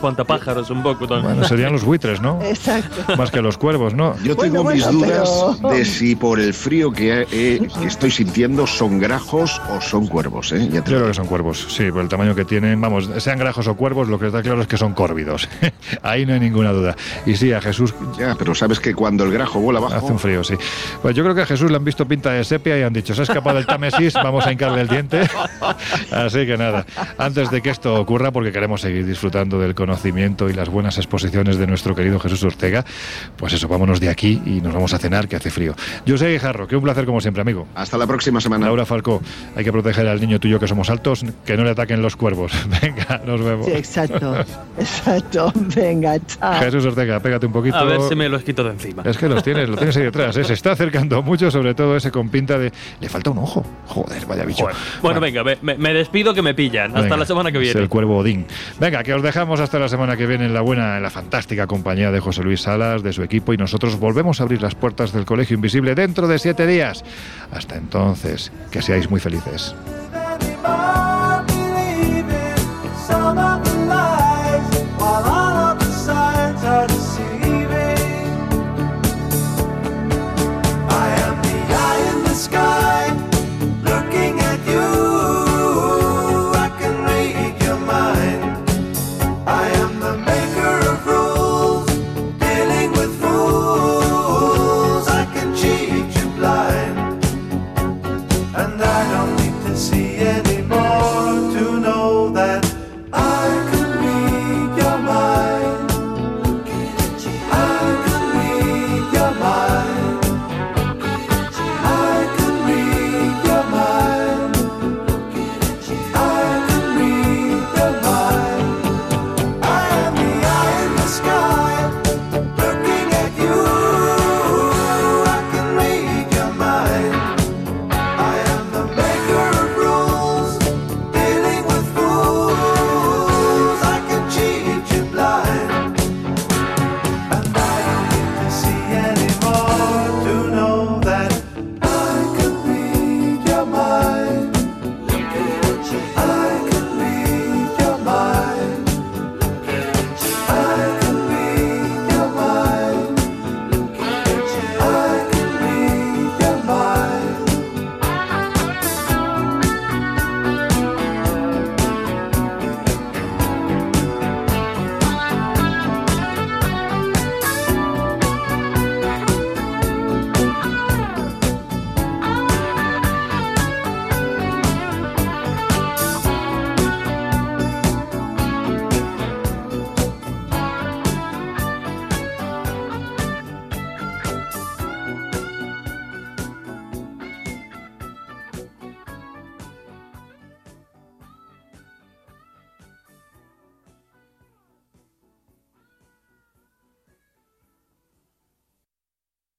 espantapájaros un poco también. Bueno, serían los buitres, ¿no? Exacto. Más que los cuervos, ¿no? Yo Bueno, tengo mis bueno, dudas pero- de si por el frío que, eh, que estoy sintiendo son grajos o son cuervos. ¿eh? Ya te Yo creo que son cuervos, sí, por el tamaño que tienen. Vamos, sean grajos o cuervos, lo que está claro es que son córvidos. Ahí no hay ninguna duda. Y sí, a Jesús Ya, pero sabes que cuando el grajo vuela abajo. hace un frío, sí. Pues yo creo que a Jesús le han visto pinta de sepia y han dicho, se ha escapado del Támesis, vamos a hincarle el diente. Así que nada, antes de que esto ocurra, porque queremos seguir disfrutando del conocimiento y las buenas exposiciones de nuestro querido Jesús Ortega, pues eso, vámonos de aquí y nos vamos a cenar, que hace frío. Yo soy Guijarro, que un placer como siempre, amigo. Hasta la próxima semana. Laura Falcó, hay que proteger al niño tuyo que somos altos, que no le ataquen los cuervos. Venga, nos vemos. Sí, exacto, exacto. Venga, chao. Jesús Ortega, pégate un poquito. A ver si me los quito de encima. Es que los tienes, lo tienes ahí detrás. ¿eh? Se está acercando mucho, sobre todo ese con pinta de. Le falta un ojo. Joder, vaya bicho. Bueno, bueno, venga, me, me- me despido que me pillan. Hasta Venga, la semana que Es viene. el cuervo Odín. Venga, que os dejamos hasta la semana que viene en la buena, en la fantástica compañía de José Luis Salas, de su equipo, y nosotros volvemos a abrir las puertas del Colegio Invisible dentro de siete días. Hasta entonces, que seáis muy felices.